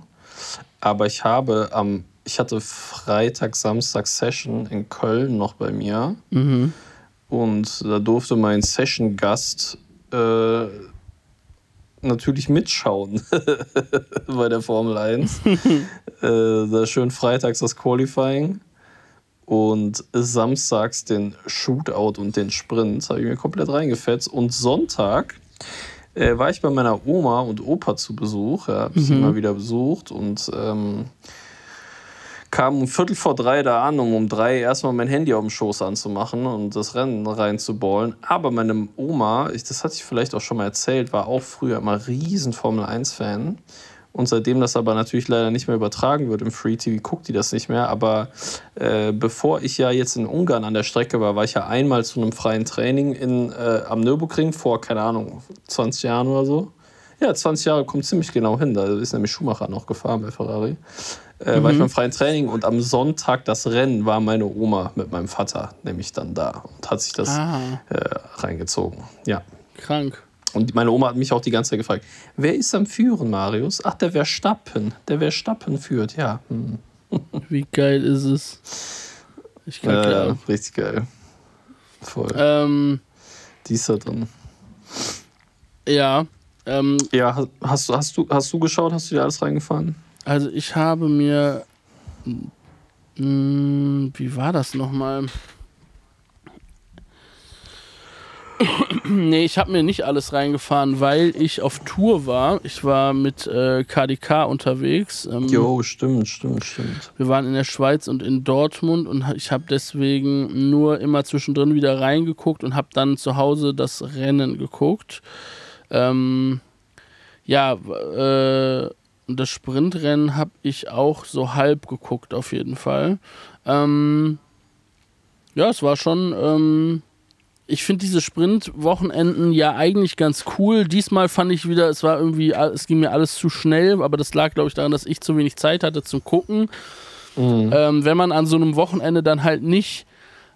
aber ich habe am ich hatte Freitag, Samstag Session in Köln noch bei mir Mhm. und da durfte mein Session-Gast äh, natürlich mitschauen bei der Formel 1. äh, da schön freitags das Qualifying und samstags den Shootout und den Sprint habe ich mir komplett reingefetzt. Und Sonntag äh, war ich bei meiner Oma und Opa zu Besuch. Ja, hab ich sie Mhm. mal wieder besucht und ähm, kam um Viertel vor drei da an, um um drei erstmal mein Handy auf dem Schoß anzumachen und das Rennen reinzuballen. Aber meine Oma, ich, das hatte ich vielleicht auch schon mal erzählt, war auch früher immer riesen Formel-1-Fan. Und seitdem das aber natürlich leider nicht mehr übertragen wird im Free TV, guckt die das nicht mehr. Aber äh, bevor ich ja jetzt in Ungarn an der Strecke war, war ich ja einmal zu einem freien Training in, äh, am Nürburgring vor, keine Ahnung, 20 Jahren oder so. Ja, 20 Jahre kommt ziemlich genau hin. Da ist nämlich Schumacher noch gefahren bei Ferrari. Äh, War ich beim freien Training und am Sonntag das Rennen war meine Oma mit meinem Vater nämlich dann da und hat sich das Ah, äh, reingezogen. Ja. krank. Und meine Oma hat mich auch die ganze Zeit gefragt, wer ist am Führen, Marius? Ach, der Verstappen. Der Verstappen führt, ja. Hm. Wie geil ist es? Ich kann ja, richtig geil. Voll. Ähm, Die ist da drin. ja, ähm, Ja, hast, hast, du- hast, du, geschaut? Hast du dir alles reingefahren? also ich habe mir. Mh, wie war das nochmal? nee, ich habe mir nicht alles reingefahren, weil ich auf Tour war. Ich war mit äh, KDK unterwegs. Ähm, Jo, stimmt, stimmt, stimmt. Wir waren in der Schweiz und in Dortmund und ich habe deswegen nur immer zwischendrin wieder reingeguckt und habe dann zu Hause das Rennen geguckt. Ähm, ja, äh, das Sprintrennen habe ich auch so halb geguckt, auf jeden Fall. Ähm, ja, es war schon. Ich finde diese Sprintwochenenden ja eigentlich ganz cool. Diesmal fand ich wieder, es war irgendwie, es ging mir alles zu schnell, aber das lag, glaube ich, daran, dass ich zu wenig Zeit hatte zum Gucken. Ähm, wenn man an so einem Wochenende dann halt nicht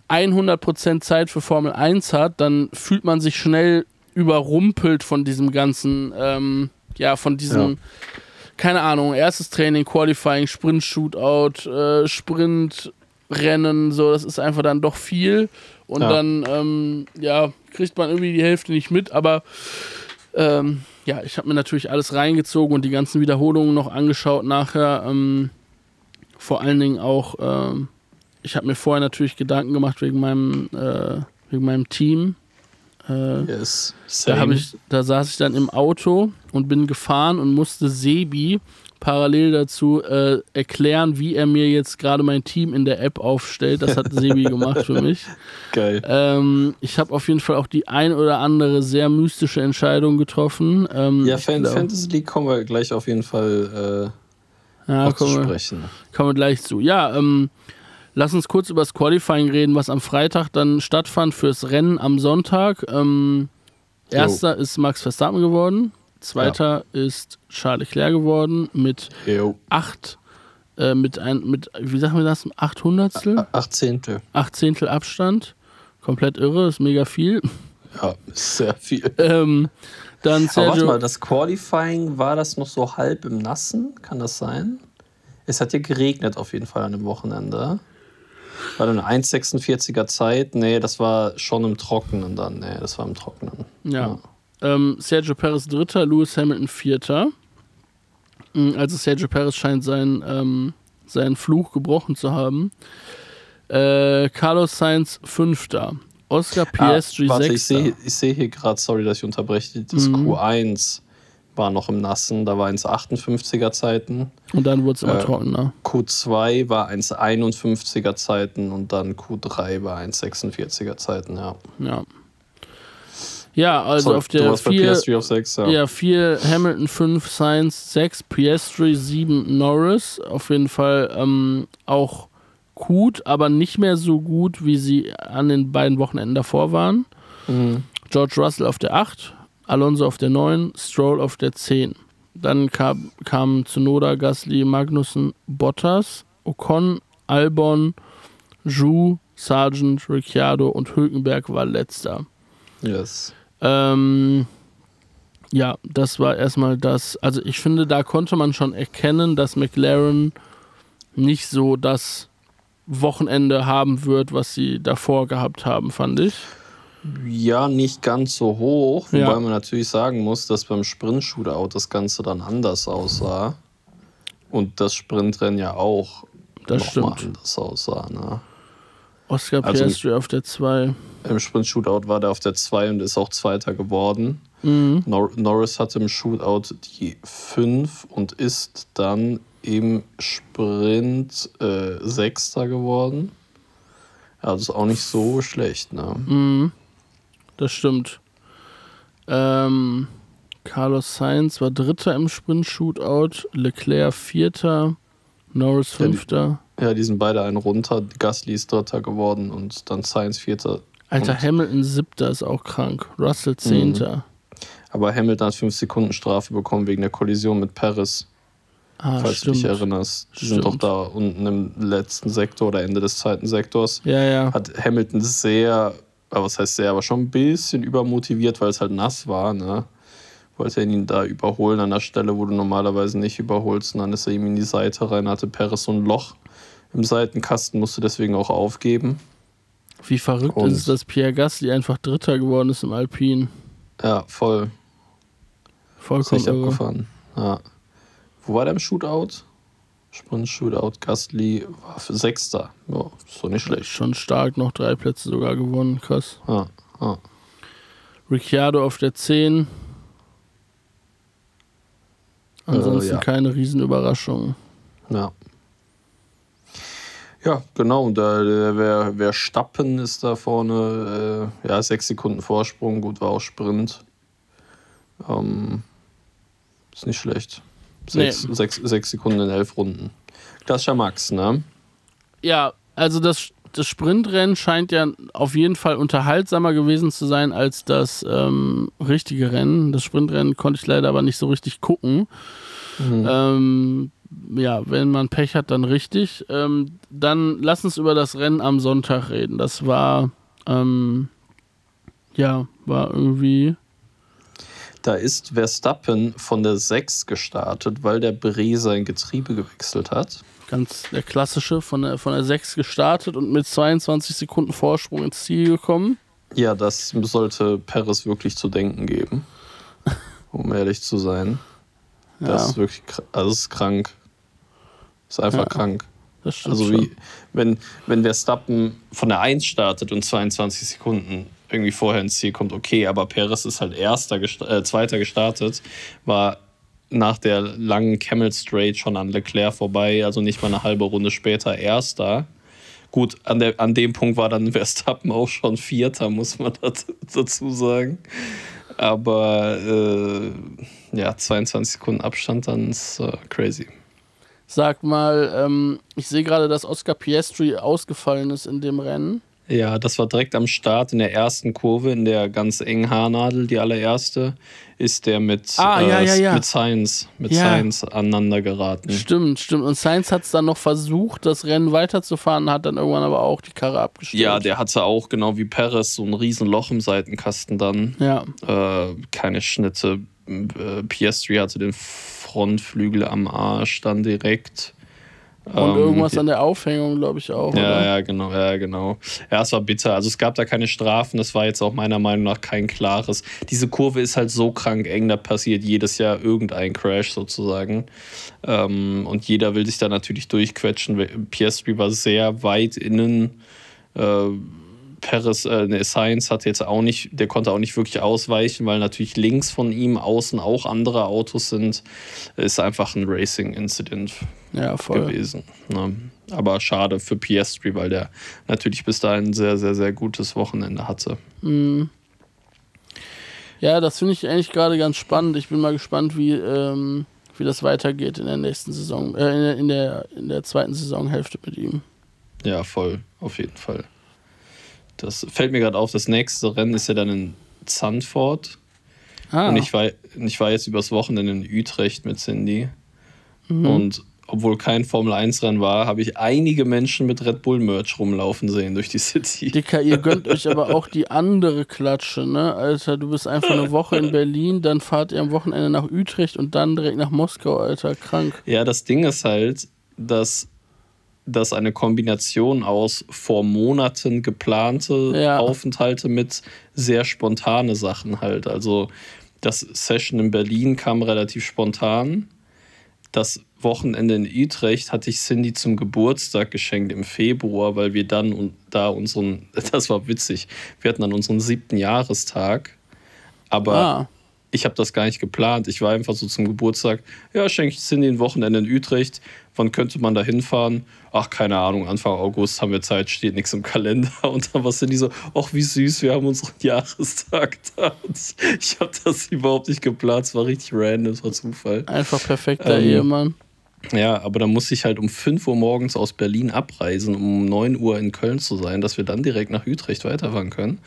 100% Zeit für Formel 1 hat, dann fühlt man sich schnell überrumpelt von diesem ganzen, ähm, ja, von diesem, Ja. keine Ahnung, erstes Training, Qualifying, Sprint, Shootout, äh, Sprint, Rennen, so, das ist einfach dann doch viel. Und Ja. dann, ähm, ja, kriegt man irgendwie die Hälfte nicht mit, aber ähm, ja, ich habe mir natürlich alles reingezogen und die ganzen Wiederholungen noch angeschaut nachher. Ähm, vor allen Dingen auch, ähm, ich habe mir vorher natürlich Gedanken gemacht wegen meinem, äh, wegen meinem Team. Äh, Yes. da, Same. ich, da saß ich dann im Auto und bin gefahren und musste Sebi parallel dazu äh, erklären, wie er mir jetzt gerade mein Team in der App aufstellt. Das hat Sebi gemacht für mich. Geil. Ähm, ich habe auf jeden Fall auch die ein oder andere sehr mystische Entscheidung getroffen. Ähm, Ja, Fan glaub- Fantasy League kommen wir gleich auf jeden Fall äh, ja, kommen wir- sprechen. Kommen wir gleich zu. Ja, ähm, lass uns kurz über das Qualifying reden, was am Freitag dann stattfand fürs Rennen am Sonntag. Ähm, erster ist Max Verstappen geworden. Zweiter ist Charles Leclerc geworden mit Jo. acht, äh, mit ein, mit, wie sagen wir das, acht Hundertstel, Achtzehntel. acht Zehntel Abstand. Komplett irre, ist mega viel. Ja, ist sehr viel. Ähm, dann Aber warte Sergio. mal, das Qualifying, war das noch so halb im Nassen? Kann das sein? Es hat ja geregnet auf jeden Fall an dem Wochenende. War dann eine 1,46er Zeit? Nee, das war schon im Trockenen dann. Nee, das war im Trockenen. Ja. Ähm, Sergio Perez Dritter, Lewis Hamilton Vierter. Mm, Also Sergio Perez scheint seinen, ähm, seinen Fluch gebrochen zu haben. Äh, Carlos Sainz Fünfter. Oscar Piastri ah, warte, ich Sechster. sehe ich seh hier gerade, sorry, dass ich unterbreche, das Mhm. Q1 war noch im Nassen, da war 1,58er Zeiten. Und dann wurde es immer Äh, trockener. Q2 war 1,51er Zeiten und dann Q3 war 1,46er Zeiten, ja. Ja. Ja, also Sorry, auf der warst bei 4 Piastri auf 6, ja. Ja, 4 Hamilton, 5 Sainz, 6 Piastri, 7 Norris. Auf jeden Fall ähm, auch gut, aber nicht mehr so gut, wie sie an den beiden Wochenenden davor waren. Mhm. George Russell auf der 8, Alonso auf der 9, Stroll auf der 10. Dann kam, kamen Tsunoda, Gasly, Magnussen, Bottas, Ocon, Albon, Zhu, Sargent, Ricciardo und Hülkenberg war letzter. Yes. Ähm, ja, das war erstmal das. Also ich finde, da konnte man schon erkennen, dass McLaren nicht so das Wochenende haben wird, was sie davor gehabt haben, fand ich. Ja, nicht ganz so hoch, wobei Ja. man natürlich sagen muss, dass beim Sprint-Shootout das Ganze dann anders aussah. Und das Sprintrennen ja auch Das stimmt. anders aussah. Ne? Oscar Also- Piastri auf der 2. Im Sprint-Shootout war der auf der 2 und ist auch Zweiter geworden. Nor Norris hatte im Shootout die 5 und ist dann im Sprint äh, Sechster geworden. Das ist auch nicht so schlecht, ne? Das stimmt. Ähm, Carlos Sainz war Dritter im Sprint-Shootout, Leclerc Vierter, Norris Fünfter. Ja, die sind beide einen runter. Gasly ist Dritter geworden und dann Sainz Vierter. Alter, Hamilton Siebter ist auch krank. Russell Zehnter. Aber Hamilton hat 5 Sekunden Strafe bekommen wegen der Kollision mit Paris, Ah, falls du dich stimmt. erinnerst. Die sind doch Stimmt. da unten im letzten Sektor oder Ende des zweiten Sektors. Ja, ja. Hat Hamilton sehr, aber was heißt sehr, aber schon ein bisschen übermotiviert, weil es halt nass war, ne? Wollte er ihn da überholen an der Stelle, wo du normalerweise nicht überholst. Und dann ist er ihm in die Seite rein, hatte Perez so ein Loch im Seitenkasten, musste deswegen auch aufgeben. Wie verrückt Und- ist es, dass Pierre Gasly einfach Dritter geworden ist im Alpin. Ja, voll. Ist Vollkommen irre. abgefahren. Ja. Wo war der im Shootout? Sprint Shootout. Gasly war für Sechster. Ja, ist doch nicht schlecht. Schon stark, noch drei Plätze sogar gewonnen. Krass. Ja, ja. Ricciardo auf der 10. Ansonsten Äh, ja. keine Riesenüberraschung. Ja. Ja, genau. Und da, der, wer, wer Stappen ist da vorne, äh, ja, sechs Sekunden Vorsprung, gut, war auch Sprint. Ähm, ist nicht schlecht. Sechs, Nee. sechs, sechs Sekunden in elf Runden. Klassischer Max, ne? Ja, also das, das Sprintrennen scheint ja auf jeden Fall unterhaltsamer gewesen zu sein als das ähm, richtige Rennen. Das Sprintrennen konnte ich leider aber nicht so richtig gucken. Ähm, ja, wenn man Pech hat, dann richtig. Ähm, dann lass uns über das Rennen am Sonntag reden. Das war, ähm, ja, war irgendwie. Da ist Verstappen von der 6 gestartet, weil der Bre sein Getriebe gewechselt hat. Ganz der klassische, von der, von der 6 gestartet und mit 22 Sekunden Vorsprung ins Ziel gekommen. Ja, das sollte Perez wirklich zu denken geben. Um ehrlich zu sein. Das Ja. ist wirklich also ist krank. Ist einfach Ja, krank. Also schon. wie, wenn, wenn Verstappen von der 1 startet und 22 Sekunden irgendwie vorher ins Ziel kommt, okay, aber Perez ist halt erster, äh, zweiter gestartet, war nach der langen Camel Straight schon an Leclerc vorbei, also nicht mal eine halbe Runde später erster. Gut, an, der, an dem Punkt war dann Verstappen auch schon Vierter, muss man dazu sagen. Aber äh, ja, 22 Sekunden Abstand, dann ist äh, crazy. Sag mal, ähm, ich sehe gerade, dass Oscar Piastri ausgefallen ist in dem Rennen. Ja, das war direkt am Start in der ersten Kurve, in der ganz engen Haarnadel, die allererste, ist der mit, Ah, ja, ja, ja. mit Science, mit. Science aneinander geraten. Stimmt, stimmt. Und Sainz hat es dann noch versucht, das Rennen weiterzufahren, hat dann irgendwann aber auch die Karre abgestellt. Ja, der hatte auch, genau wie Perez, so ein riesen Loch im Seitenkasten dann. Ja, Äh, keine Schnitte. Äh, Piastri hatte den Frontflügel am Arsch dann direkt. und Ähm, irgendwas an der Aufhängung, glaube ich, auch. Ja, oder? ja, genau, ja, genau. Ja, es war bitter. Also es gab da keine Strafen, das war jetzt auch meiner Meinung nach kein klares. Diese Kurve ist halt so krank eng, da passiert jedes Jahr irgendein Crash sozusagen. Ähm, und jeder will sich da natürlich durchquetschen. Piastri war sehr weit innen. Äh, Perez, äh, ne, Sainz hat jetzt auch nicht, der konnte auch nicht wirklich ausweichen, weil natürlich links von ihm außen auch andere Autos sind. Ist einfach ein Racing-Incident ja gewesen. Ne? Aber schade für Piastri, weil der natürlich bis dahin ein sehr, sehr, sehr gutes Wochenende hatte. Ja, das finde ich eigentlich gerade ganz spannend. Ich bin mal gespannt, wie, ähm, wie das weitergeht in der nächsten Saison, äh, in, der, in, der, in der zweiten Saisonhälfte mit ihm. Ja, voll, auf jeden Fall. Das fällt mir gerade auf, das nächste Rennen ist ja dann in Zandvoort. Ah, Und ich war, ich war jetzt übers Wochenende in Utrecht mit Cindy. Und obwohl kein Formel-1-Rennen war, habe ich einige Menschen mit Red Bull-Merch rumlaufen sehen durch die City. Dicker, ihr gönnt euch aber auch die andere Klatsche, ne? Alter, du bist einfach eine Woche in Berlin, dann fahrt ihr am Wochenende nach Utrecht und dann direkt nach Moskau, Alter, krank. Ja, das Ding ist halt, dass das eine Kombination aus vor Monaten geplante Ja. Aufenthalte mit sehr spontane Sachen halt. Also das Session in Berlin kam relativ spontan. Das Wochenende in Utrecht hatte ich Cindy zum Geburtstag geschenkt im Februar, weil wir dann und da unseren, das war witzig, wir hatten dann unseren siebten Jahrestag. Aber Ah, ich habe das gar nicht geplant. Ich war einfach so zum Geburtstag, ja, schenke ich Cindy ein Wochenende in Utrecht. Wann könnte man da hinfahren? Ach, keine Ahnung, Anfang August haben wir Zeit, steht nichts im Kalender. Und dann war Cindy so, ach, wie süß, wir haben unseren Jahrestag da. Und ich, habe das überhaupt nicht geplant, es war richtig random, es war Zufall. Einfach perfekter Ähm, Ehemann. Ja, aber dann musste ich halt um 5 Uhr morgens aus Berlin abreisen, um um 9 Uhr in Köln zu sein, dass wir dann direkt nach Utrecht weiterfahren können.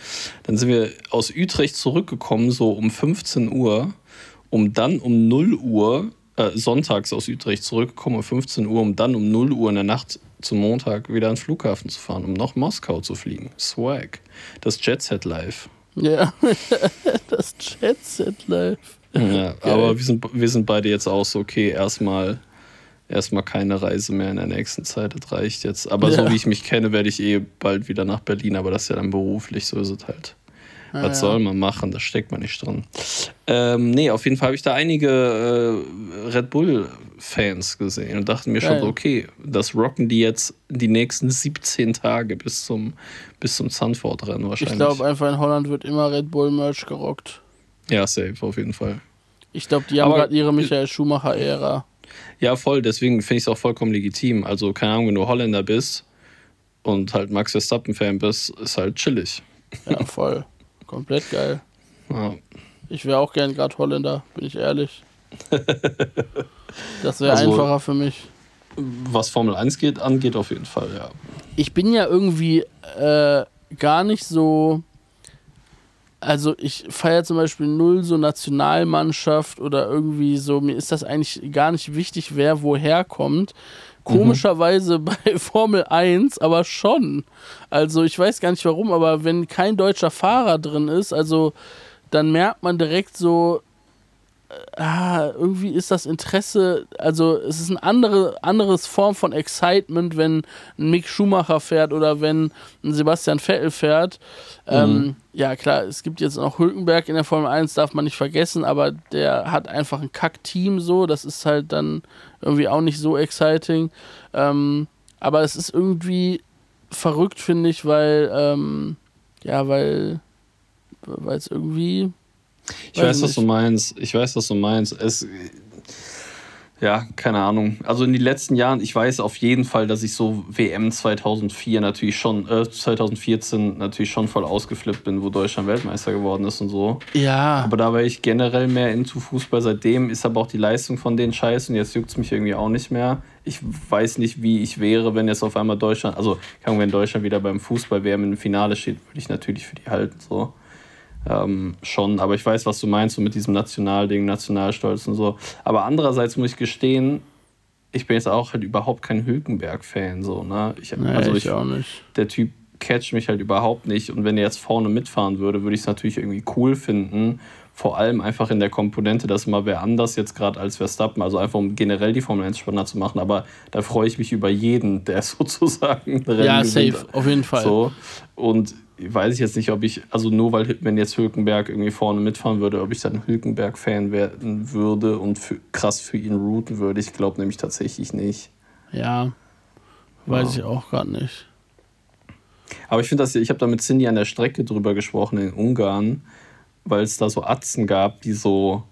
Dann sind wir aus Utrecht zurückgekommen, so um 15 Uhr, um dann um 0 Uhr, äh, sonntags aus Utrecht zurückgekommen um 15 Uhr, um dann um 0 Uhr in der Nacht zum Montag wieder ans Flughafen zu fahren, um nach Moskau zu fliegen. Swag. Das Jet Set Live. Ja, das Jet Set Live. Ja, aber wir sind, wir sind beide jetzt auch so, okay, erstmal erstmal keine Reise mehr in der nächsten Zeit, das reicht jetzt. Aber so Ja. wie ich mich kenne, werde ich eh bald wieder nach Berlin, aber das ist ja dann beruflich, so ist es halt. Ah, Was ja. soll man machen? Da steckt man nicht drin. Ähm, nee, auf jeden Fall habe ich da einige äh, Red Bull-Fans gesehen und dachte mir schon Geil. so, okay, das rocken die jetzt die nächsten 17 Tage bis zum, bis zum Zandvoort-Rennen wahrscheinlich. Ich glaube einfach in Holland wird immer Red Bull Merch gerockt. ja, safe, auf jeden Fall. Ich glaube, die haben gerade ihre Michael Schumacher-Ära. Ja, voll. Deswegen finde ich es auch vollkommen legitim. Also, keine Ahnung, wenn du Holländer bist und halt Max Verstappen-Fan bist, ist halt chillig. Ja, voll. Komplett geil. Ja. Ich wäre auch gern gerade Holländer, bin ich ehrlich. Das wäre Also- einfacher für mich. Was Formel 1 geht, angeht, auf jeden Fall, ja. Ich bin ja irgendwie äh, gar nicht so. Also ich feiere zum Beispiel null so Nationalmannschaft oder irgendwie so, mir ist das eigentlich gar nicht wichtig, wer woher kommt. Komischerweise bei Formel 1 aber schon. Also ich weiß gar nicht warum, aber wenn kein deutscher Fahrer drin ist, also dann merkt man direkt so, ah, irgendwie ist das Interesse, also es ist eine andere anderes Form von Excitement, wenn ein Mick Schumacher fährt oder wenn ein Sebastian Vettel fährt. Ähm, ja, klar, es gibt jetzt noch Hülkenberg in der Formel 1, darf man nicht vergessen, aber der hat einfach ein Kack-Team so, das ist halt dann irgendwie auch nicht so exciting. Ähm, aber es ist irgendwie verrückt, finde ich, weil, ähm, ja, weil weil es irgendwie Ich Weiß weiß, was du meinst. Ich weiß, was du meinst. Es, ja, keine Ahnung. Also in den letzten Jahren, ich weiß auf jeden Fall, dass ich so WM 2004 natürlich schon, äh, 2014 natürlich schon voll ausgeflippt bin, wo Deutschland Weltmeister geworden ist und so. ja, Aber da war ich generell mehr into Fußball. Seitdem ist aber auch die Leistung von denen scheiße und jetzt juckt es mich irgendwie auch nicht mehr. Ich weiß nicht, wie ich wäre, wenn jetzt auf einmal Deutschland, also wenn Deutschland wieder beim Fußball-WM im Finale steht, würde ich natürlich für die halten. So. Ähm, schon, aber ich weiß, was du meinst, so mit diesem Nationalding, Nationalstolz und so. Aber andererseits muss ich gestehen, ich bin jetzt auch halt überhaupt kein Hülkenberg-Fan. So, ne? ich, nee, also ich, ich, auch nicht. der Typ catcht mich halt überhaupt nicht. Und wenn er jetzt vorne mitfahren würde, würde ich es natürlich irgendwie cool finden. Vor allem einfach in der Komponente, dass mal wer anders jetzt gerade als Verstappen, also einfach um generell die Formel 1 spannender zu machen. Aber da freue ich mich über jeden, der sozusagen Rennen Ja, gewinnt. safe, auf jeden Fall. So. Und weiß ich jetzt nicht, ob ich, also nur weil, wenn jetzt Hülkenberg irgendwie vorne mitfahren würde, ob ich dann Hülkenberg-Fan werden würde und für, krass für ihn routen würde. Ich glaube nämlich tatsächlich nicht. Ja, weiß Ja. ich auch gerade nicht. Aber ich finde das, ich habe da mit Cindy an der Strecke drüber gesprochen in Ungarn, weil es da so Atzen gab, die so,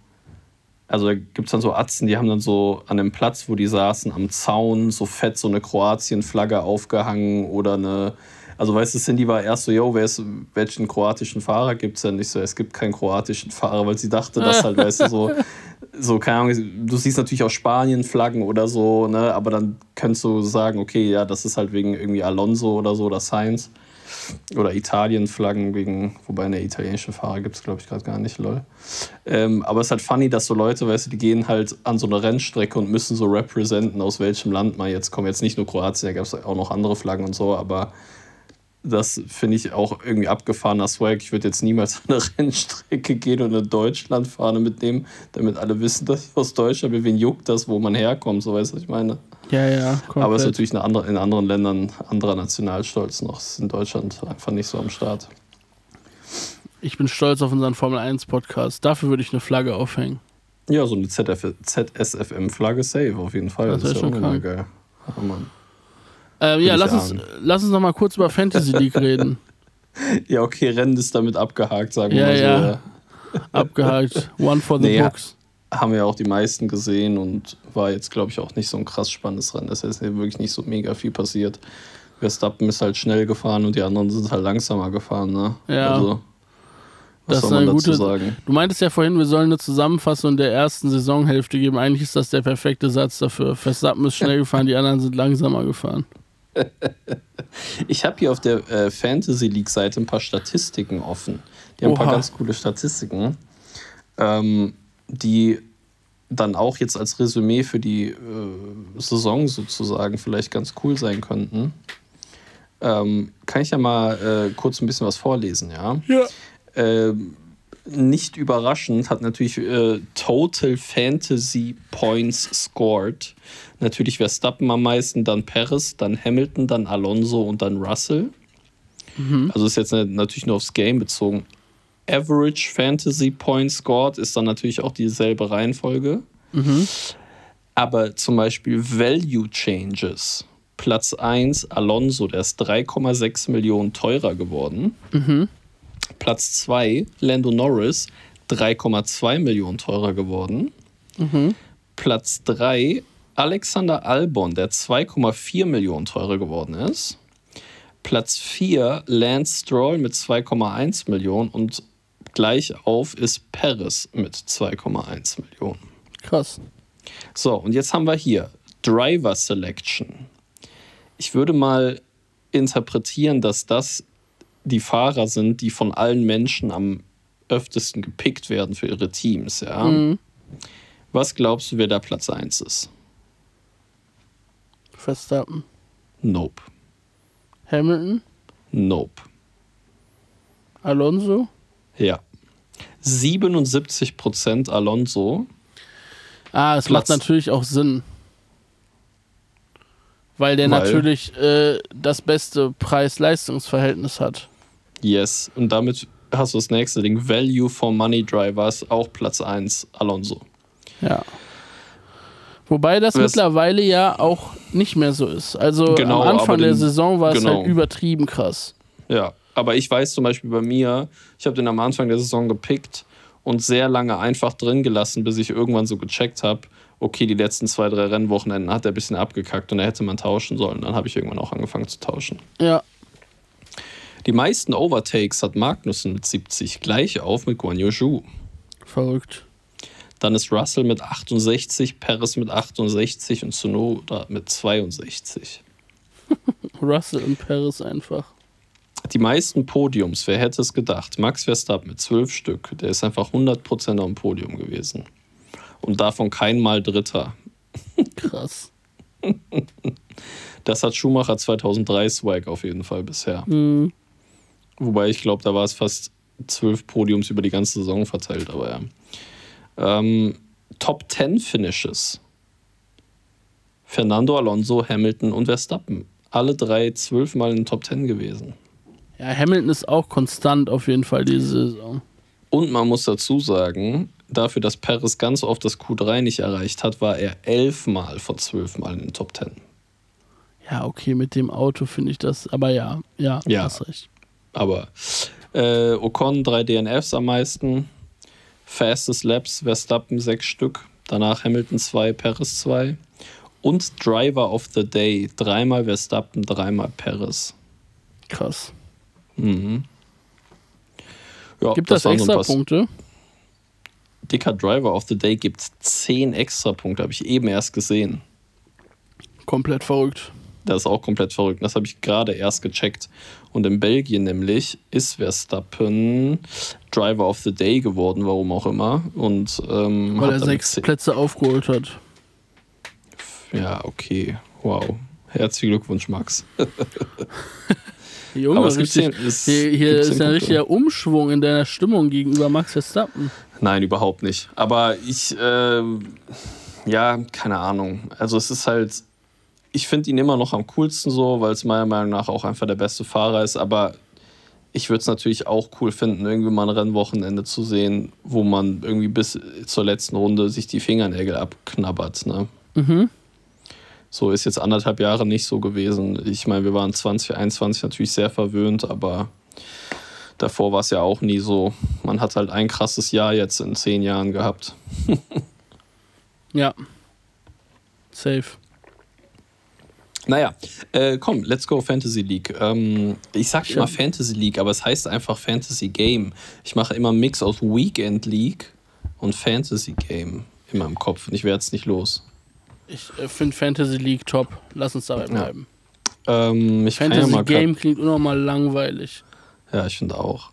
also da gibt es dann so Atzen, die haben dann so an dem Platz, wo die saßen, am Zaun so fett so eine Kroatien-Flagge aufgehangen oder eine, also weißt du, Cindy war erst so, yo, ist, welchen kroatischen Fahrer gibt es denn? Ich so, es gibt keinen kroatischen Fahrer, weil sie dachte, dass halt, weißt du, so, so, keine Ahnung, du siehst natürlich auch Spanien-Flaggen oder so, ne, aber dann könntest du sagen, okay, ja, das ist halt wegen irgendwie Alonso oder so oder Sainz. Oder Italien-Flaggen wegen, wobei eine italienische Fahrer gibt es, glaube ich, gerade gar nicht, lol. Ähm, aber es ist halt funny, dass so Leute, weißt du, die gehen halt an so eine Rennstrecke und müssen so representen, aus welchem Land man jetzt kommt. Jetzt nicht nur Kroatien, da gab es auch noch andere Flaggen und so, aber das finde ich auch irgendwie abgefahrener Swag. Ich würde jetzt niemals an eine Rennstrecke gehen und eine Deutschlandfahne mitnehmen, damit alle wissen, dass ich aus Deutschland bin. Wen juckt das, wo man herkommt, so weißt du, was ich meine. Ja, ja, komplett. Aber es ist natürlich eine andere, in anderen Ländern anderer Nationalstolz noch. Es ist in Deutschland einfach nicht so am Start. ich bin stolz auf unseren Formel 1 Podcast. Dafür würde ich eine Flagge aufhängen. Ja, so eine ZSFM-Flagge safe auf jeden Fall. Das Das, ist ja schon geil. Ja, Mann. Ähm, ja, lass uns, lass uns noch mal kurz über Fantasy League reden. ja, okay, Rennen ist damit abgehakt, sagen wir Ja, mal so. ja. Ja. Abgehakt. One for the Nee, books. Haben ja auch die meisten gesehen und war jetzt, glaube ich, auch nicht so ein krass spannendes Rennen. Ist ja wirklich nicht so mega viel passiert. Verstappen ist halt schnell gefahren und die anderen sind halt langsamer gefahren. Ne? Ja. Also, was Das soll man dazu gute- sagen? Du meintest ja vorhin, wir sollen eine Zusammenfassung der ersten Saisonhälfte geben. Eigentlich ist das der perfekte Satz dafür. Verstappen ist schnell gefahren, die anderen sind langsamer gefahren. Ich habe hier auf der äh, Fantasy League Seite ein paar Statistiken offen. Die haben ein paar Oha. ganz coole Statistiken, ähm, die dann auch jetzt als Resümee für die äh, Saison sozusagen vielleicht ganz cool sein könnten. Ähm, kann ich ja mal äh, kurz ein bisschen was vorlesen, ja? Ja. Ähm, nicht überraschend hat natürlich äh, Total Fantasy Points scored. Natürlich Verstappen am meisten, dann Perez, dann Hamilton, dann Alonso und dann Russell. Also ist jetzt natürlich nur aufs Game bezogen. Average Fantasy Points scored ist dann natürlich auch dieselbe Reihenfolge. Aber zum Beispiel Value Changes. Platz 1 Alonso, der ist 3,6 Millionen teurer geworden. Platz 2 Lando Norris, 3,2 Millionen teurer geworden. Platz 3 Alexander Albon, der 2,4 Millionen teurer geworden ist. Platz 4 Lance Stroll mit 2,1 Millionen und gleich auf ist Perez mit 2,1 Millionen. Krass. So, und jetzt haben wir hier Driver Selection. Ich würde mal interpretieren, dass das die Fahrer sind, die von allen Menschen am öftesten gepickt werden für ihre Teams, ja. Was glaubst du, wer da Platz 1 ist? Verstappen. Nope. Hamilton. Nope. Alonso. Ja. 77% Alonso. Ah, es Platz- macht natürlich auch Sinn. Weil der Weil? natürlich äh, das beste Preis-Leistungs-Verhältnis hat. Yes. Und damit hast du das nächste Ding. Value for Money Drivers, auch Platz 1, Alonso. Ja. Wobei das Was- mittlerweile ja auch nicht mehr so ist. Also Genau, am Anfang der den- Saison war es genau. halt übertrieben krass. Ja, aber ich weiß zum Beispiel bei mir, ich habe den am Anfang der Saison gepickt und sehr lange einfach drin gelassen, bis ich irgendwann so gecheckt habe, okay, die letzten zwei, drei Rennwochenenden hat er ein bisschen abgekackt und da hätte man tauschen sollen. Dann habe ich irgendwann auch angefangen zu tauschen. Ja, Die meisten Overtakes hat Magnussen mit 70, gleich auf mit Guan Yu Zhu. verrückt. Dann ist Russell mit 68, Perez mit 68 und Tsunoda mit 62. Russell und Paris einfach. Die meisten Podiums, wer hätte es gedacht? Max Verstappen mit 12 Stück, der ist einfach 100% am Podium gewesen. Und davon kein Mal Dritter. Krass. Das hat Schumacher 2003 Swag auf jeden Fall bisher. Mhm. Wobei ich glaube, da war es fast 12 Podiums über die ganze Saison verteilt, aber ja. Ähm, Top 10 Finishes. Fernando Alonso, Hamilton und Verstappen. Alle drei zwölfmal in den Top 10 gewesen. Ja, Hamilton ist auch konstant auf jeden Fall diese Saison. Und man muss dazu sagen, dafür, dass Perez ganz oft das Q3 nicht erreicht hat, war er elfmal von zwölfmal in den Top 10. Ja, okay, mit dem Auto finde ich das, aber ja, ja, Ja. hast recht. Aber äh, Ocon drei DNFs am meisten, Fastest Laps Verstappen sechs Stück, danach Hamilton zwei, Perez zwei und Driver of the Day dreimal Verstappen, dreimal Perez. Krass. Mhm. Ja, Gibt das, ein extra Punkte? Dicker Driver of the Day gibt zehn extra Punkte, habe ich eben erst gesehen. Komplett verrückt. Das ist auch komplett verrückt. Das habe ich gerade erst gecheckt. Und in Belgien nämlich ist Verstappen Driver of the Day geworden, warum auch immer. Und ähm, Weil er sechs Plätze aufgeholt hat. Ja, okay. Wow. Herzlichen Glückwunsch, Max. Junge, Aber es gibt richtig, zehn- es hier, ist ein Punkte. richtiger Umschwung in deiner Stimmung gegenüber Max Verstappen. Nein, überhaupt nicht. Aber ich, ähm, ja, keine Ahnung. Also es ist halt, ich finde ihn immer noch am coolsten so, weil es meiner Meinung nach auch einfach der beste Fahrer ist. Aber ich würde es natürlich auch cool finden, irgendwie mal ein Rennwochenende zu sehen, wo man irgendwie bis zur letzten Runde sich die Fingernägel abknabbert. Ne? Mhm. So ist jetzt anderthalb Jahre nicht so gewesen. Ich meine, wir waren 2021 natürlich sehr verwöhnt, aber davor war es ja auch nie so. Man hat halt ein krasses Jahr jetzt in zehn Jahren gehabt. Ja. Safe. Naja, äh, komm, let's go Fantasy League. Ähm, ich sag Ich immer Fantasy League, aber es heißt einfach Fantasy Game. Ich mache immer einen Mix aus Weekend League und Fantasy Game in meinem Kopf und ich werde es nicht los. Ich äh, finde Fantasy League top. Lass uns dabei bleiben. Ähm, ja Fantasy mal Game klingt unnormal langweilig. Ja, ich finde auch.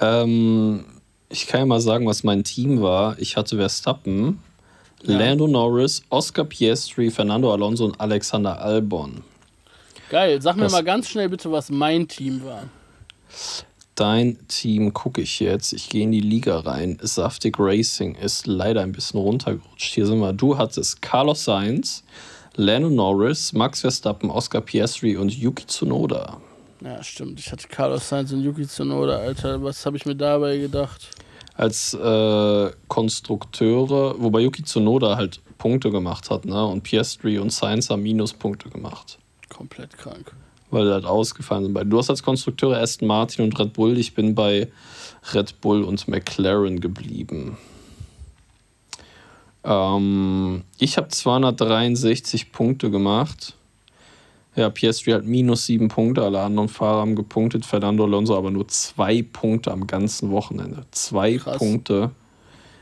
Ähm, ich kann ja mal sagen, was mein Team war. Ich hatte Verstappen, Ja. Lando Norris, Oscar Piastri, Fernando Alonso und Alexander Albon. Geil. Sag mir Das- mal ganz schnell bitte, was mein Team war. Dein Team gucke ich jetzt. Ich gehe in die Liga rein. Saftig Racing ist leider ein bisschen runtergerutscht. Hier sind wir. Du hattest Carlos Sainz, Lando Norris, Max Verstappen, Oscar Piastri und Yuki Tsunoda. Ja, stimmt. Ich hatte Carlos Sainz und Yuki Tsunoda, Alter. Was habe ich mir dabei gedacht? Als äh, Konstrukteure, wobei Yuki Tsunoda halt Punkte gemacht hat, ne? Und Piastri und Sainz haben Minuspunkte gemacht, Komplett krank. weil die halt ausgefallen sind. Du hast als Konstrukteure Aston Martin und Red Bull, ich bin bei Red Bull und McLaren geblieben. Ähm, ich habe 263 Punkte gemacht. Ja, Piastri hat minus sieben Punkte, alle anderen Fahrer haben gepunktet, Fernando Alonso aber nur zwei Punkte am ganzen Wochenende. Zwei Krass. Punkte.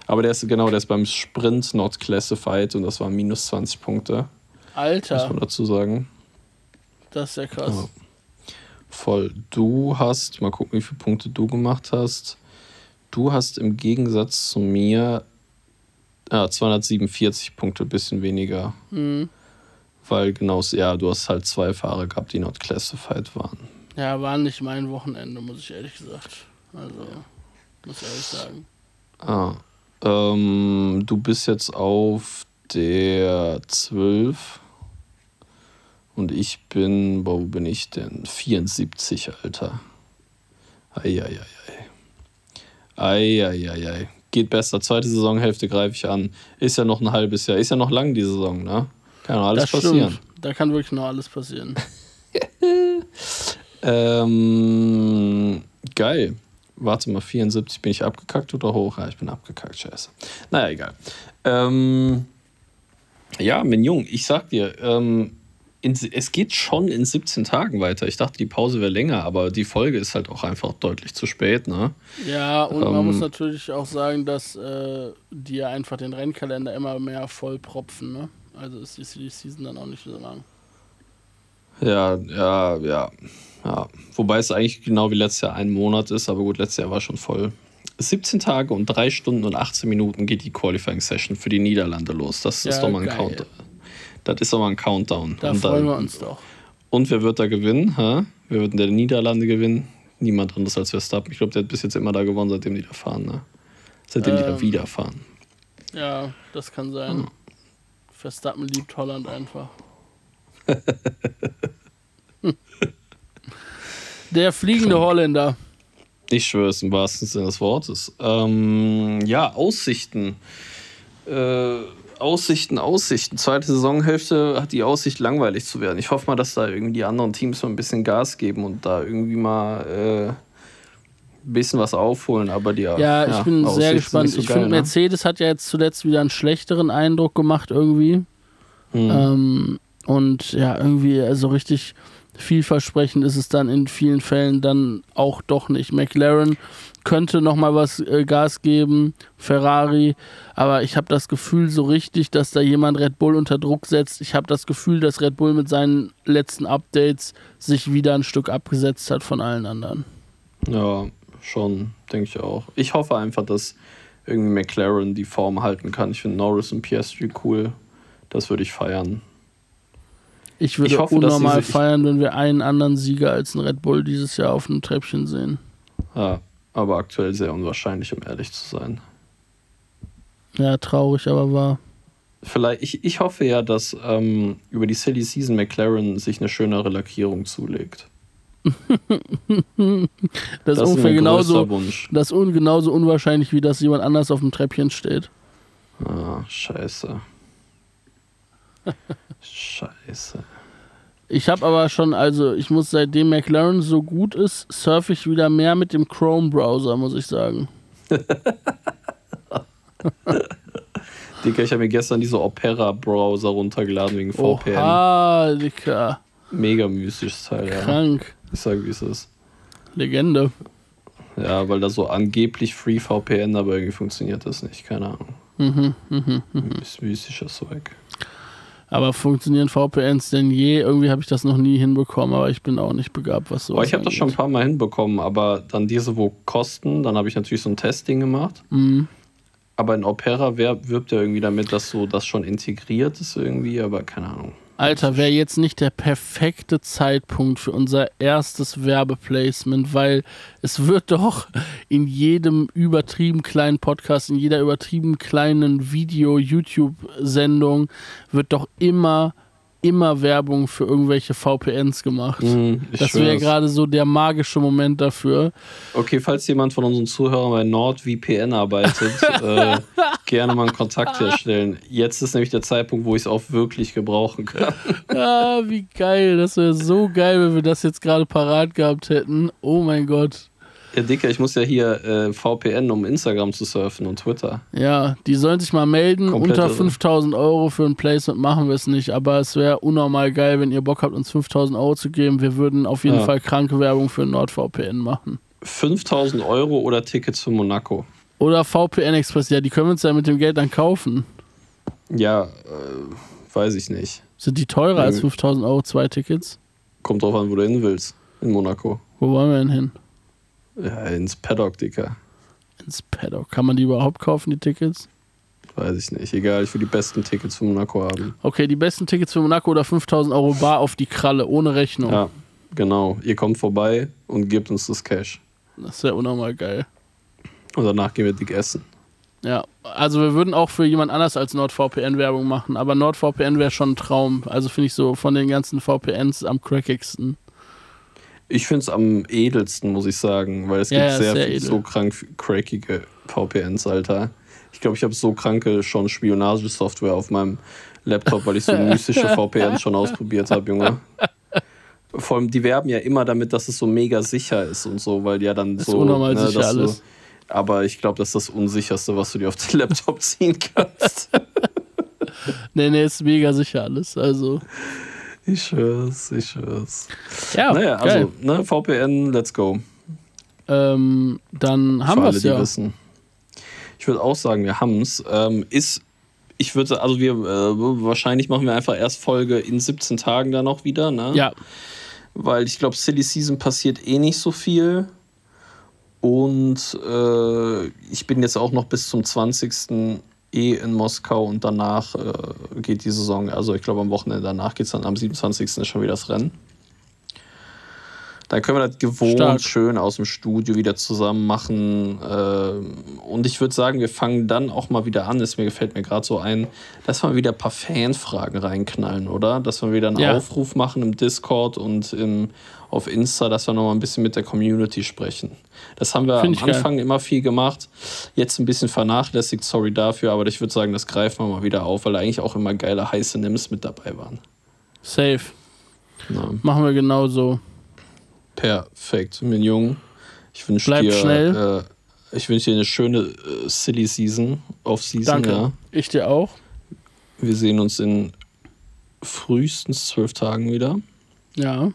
Aber der ist genau, der ist beim Sprint not classified und das waren minus 20 Punkte, muss Alter, man dazu sagen. das ist ja krass. Ja. Voll. Du hast, mal gucken, wie viele Punkte du gemacht hast. Du hast im Gegensatz zu mir ja, 247 Punkte, bisschen weniger. Mhm. Weil genau, ja, du hast halt zwei Fahrer gehabt, die not classified waren. Ja, war nicht mein Wochenende, muss ich ehrlich gesagt. Also, muss ich ehrlich sagen. Ah, ähm, du bist jetzt auf der 12 und ich bin, wo bin ich denn? 74, Alter. Eieiei. Eieiei. Geht besser. Zweite Saisonhälfte greife ich an. Ist ja noch ein halbes Jahr. Ist ja noch lang die Saison, ne? Kann alles das passieren. stimmt. Da kann wirklich noch alles passieren. Ähm, geil. Warte mal, 74 bin ich abgekackt oder hoch? Ja, ich bin abgekackt, scheiße. Naja, egal. Ähm, ja, Mignon, ich sag dir, ähm, in, es geht schon in 17 Tagen weiter. Ich dachte, die Pause wäre länger, aber die Folge ist halt auch einfach deutlich zu spät, ne? Ja, und man Ähm. muss natürlich auch sagen, dass äh, die ja einfach den Rennkalender immer mehr vollpropfen, ne? Also ist die Season dann auch nicht so lang. Ja, ja, ja, ja. Wobei es eigentlich genau wie letztes Jahr ein Monat ist, aber gut, letztes Jahr war schon voll. 17 Tage und 3 Stunden und 18 Minuten geht die Qualifying Session für die Niederlande los. Das ist Ja, doch mal ein geil. Countdown. Das ist doch mal ein Countdown. Da und, freuen dann- wir uns doch. und wer wird da gewinnen? Hä? Wer wird in der Niederlande gewinnen? Niemand anderes als Verstappen. Ich glaube, der hat bis jetzt immer da gewonnen, seitdem die da fahren. Ne? Seitdem die da Ähm. wieder fahren. Ja, das kann sein. Hm. Verstappen liebt Holland einfach. Der fliegende Krank. Holländer. Ich schwöre es im wahrsten Sinne des Wortes. Ähm, ja, Aussichten. Äh, Aussichten, Aussichten. Zweite Saisonhälfte hat die Aussicht, langweilig zu werden. Ich hoffe mal, dass da irgendwie die anderen Teams mal ein bisschen Gas geben und da irgendwie mal äh, bisschen was aufholen. Aber die Ja, ich bin sehr gespannt. so ich finde, ne? Mercedes hat ja jetzt zuletzt wieder einen schlechteren Eindruck gemacht irgendwie. Hm. Ähm, und ja, irgendwie so richtig vielversprechend ist es dann in vielen Fällen dann auch doch nicht. McLaren könnte noch mal was äh, Gas geben, Ferrari, aber ich habe das Gefühl so richtig, dass da jemand Red Bull unter Druck setzt. Ich habe das Gefühl, dass Red Bull mit seinen letzten Updates sich wieder ein Stück abgesetzt hat von allen anderen. Ja, schon, denke ich auch. Ich hoffe einfach, dass irgendwie McLaren die Form halten kann. Ich finde Norris und Piastri cool. Das würde ich feiern. Ich würde Ich hoffe, unnormal sie sich- feiern, wenn wir einen anderen Sieger als einen Red Bull dieses Jahr auf einem Treppchen sehen. Ja, aber aktuell sehr unwahrscheinlich, um ehrlich zu sein. Ja, traurig, aber wahr. Vielleicht, ich, ich hoffe ja, dass ähm, über die Silly Season McLaren sich eine schönere Lackierung zulegt. Das, Das ist ungefähr genauso, Wunsch. das ist genauso unwahrscheinlich, wie dass jemand anders auf dem Treppchen steht. Ah, scheiße. scheiße. Ich habe aber schon, also ich muss seitdem McLaren so gut ist, surfe ich wieder mehr mit dem Chrome-Browser, muss ich sagen. Dicker, ich habe mir gestern diese Opera-Browser runtergeladen wegen VPN. Oha, Dicker. Mega mystisch Teil, ja. Krank. Ich sag, wie es ist. Legende. Ja, weil da so angeblich Free VPN, aber irgendwie funktioniert das nicht. Keine Ahnung. Mhm, mhm, mhm. Myst- Mystisches Zeug. Aber funktionieren VPNs denn je? Irgendwie habe ich das noch nie hinbekommen, aber ich bin auch nicht begabt, was so ich habe das schon ein paar Mal hinbekommen, aber dann diese, wo kosten, dann habe ich natürlich so ein Testing gemacht. Mhm. Aber in Opera wirbt ja irgendwie damit, dass so das schon integriert ist irgendwie, aber keine Ahnung. Alter, wäre jetzt nicht der perfekte Zeitpunkt für unser erstes Werbeplacement, weil es wird doch in jedem übertrieben kleinen Podcast, in jeder übertrieben kleinen Video-YouTube-Sendung wird doch immer, immer Werbung für irgendwelche VPNs gemacht. Ich das wäre gerade so der magische Moment dafür. Okay, falls jemand von unseren Zuhörern bei NordVPN arbeitet, äh, gerne mal einen Kontakt herstellen. Jetzt ist nämlich der Zeitpunkt, wo ich es auch wirklich gebrauchen kann. Ah, wie geil. Das wäre so geil, wenn wir das jetzt gerade parat gehabt hätten. Oh mein Gott. Ja, Dicker, ich muss ja hier äh, VPN, um Instagram zu surfen und Twitter. Ja, die sollen sich mal melden. Komplett Unter irre. 5000 Euro für ein Placement machen wir es nicht. Aber es wäre unnormal geil, wenn ihr Bock habt, uns 5000 Euro zu geben. Wir würden auf jeden Ja. Fall kranke Werbung für NordVPN machen. 5000 Euro oder Tickets für Monaco? Oder VPN Express. Ja, die können wir uns ja mit dem Geld dann kaufen. Ja, äh, weiß ich nicht. Sind die teurer als Mhm. 5000 Euro zwei Tickets? Kommt drauf an, wo du hin willst. In Monaco. Wo wollen wir denn hin? Ja, ins Paddock, Dicker. Ins Paddock. Kann man die überhaupt kaufen, die Tickets? Weiß ich nicht. Egal, ich will die besten Tickets für Monaco haben. Okay, die besten Tickets für Monaco oder 5000 Euro bar auf die Kralle, ohne Rechnung. Ja, genau. Ihr kommt vorbei und gebt uns das Cash. Das wäre unnormal geil. Und danach gehen wir dick essen. Ja, also wir würden auch für jemand anders als NordVPN Werbung machen, aber NordVPN wäre schon ein Traum. Also finde ich so von den ganzen VPNs am crackigsten. Ich finde es am edelsten, muss ich sagen, weil es Ja, gibt sehr, sehr so krank crackige VPNs, Alter. Ich glaube, ich habe so kranke schon Spionagesoftware auf meinem Laptop, weil ich so mystische VPNs schon ausprobiert habe, Junge. Vor allem, die werben ja immer damit, dass es so mega sicher ist und so, weil ja dann Ist so. unnormal sicher dass alles. Du, aber ich glaube, das ist das Unsicherste, was du dir auf den Laptop ziehen kannst. Nee, nee, ist mega sicher alles. Also, ich schwör's, ich schwör's. ja, naja, geil. also, ne, VPN, let's go. ähm, dann haben wir es ja. wissen. Ich würde auch sagen, wir haben es. Ähm, ist, ich würde, also wir, äh, wahrscheinlich machen wir einfach erst Folge in 17 Tagen dann noch wieder, ne? Ja, Weil ich glaube, Silly Season passiert eh nicht so viel. Und äh, ich bin jetzt auch noch bis zum 20. eh in Moskau und danach äh, geht die Saison, also ich glaube am Wochenende danach geht es dann am 27. ist schon wieder das Rennen. Dann können wir das gewohnt Stark. schön aus dem Studio wieder zusammen machen. ähm, und ich würde sagen, wir fangen dann auch mal wieder an. Es mir gefällt mir gerade so ein, dass wir wieder ein paar Fanfragen reinknallen, oder? Dass wir wieder einen Ja. Aufruf machen im Discord und im, auf Insta, dass wir noch mal ein bisschen mit der Community sprechen. Das haben wir am ich geil. Anfang immer viel gemacht. Jetzt ein bisschen vernachlässigt, sorry dafür, aber ich würde sagen, das greifen wir mal wieder auf, weil eigentlich auch immer geile heiße Nims mit dabei waren. safe. Ja. Machen wir genauso. Perfekt, mein Junge. Ich wünsche dir, schnell. Äh, ich wünsche dir eine schöne äh, Silly Season, Off Season. Danke. Ja. Ich dir auch. Wir sehen uns in frühestens zwölf Tagen wieder. Ja.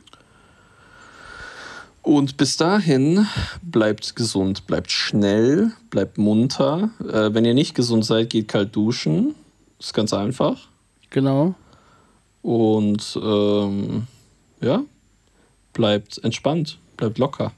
Und bis dahin bleibt gesund, bleibt schnell, bleibt munter. Äh, wenn ihr nicht gesund seid, geht kalt duschen. Ist ganz einfach. Genau. Und ähm, ja, bleibt entspannt, bleibt locker.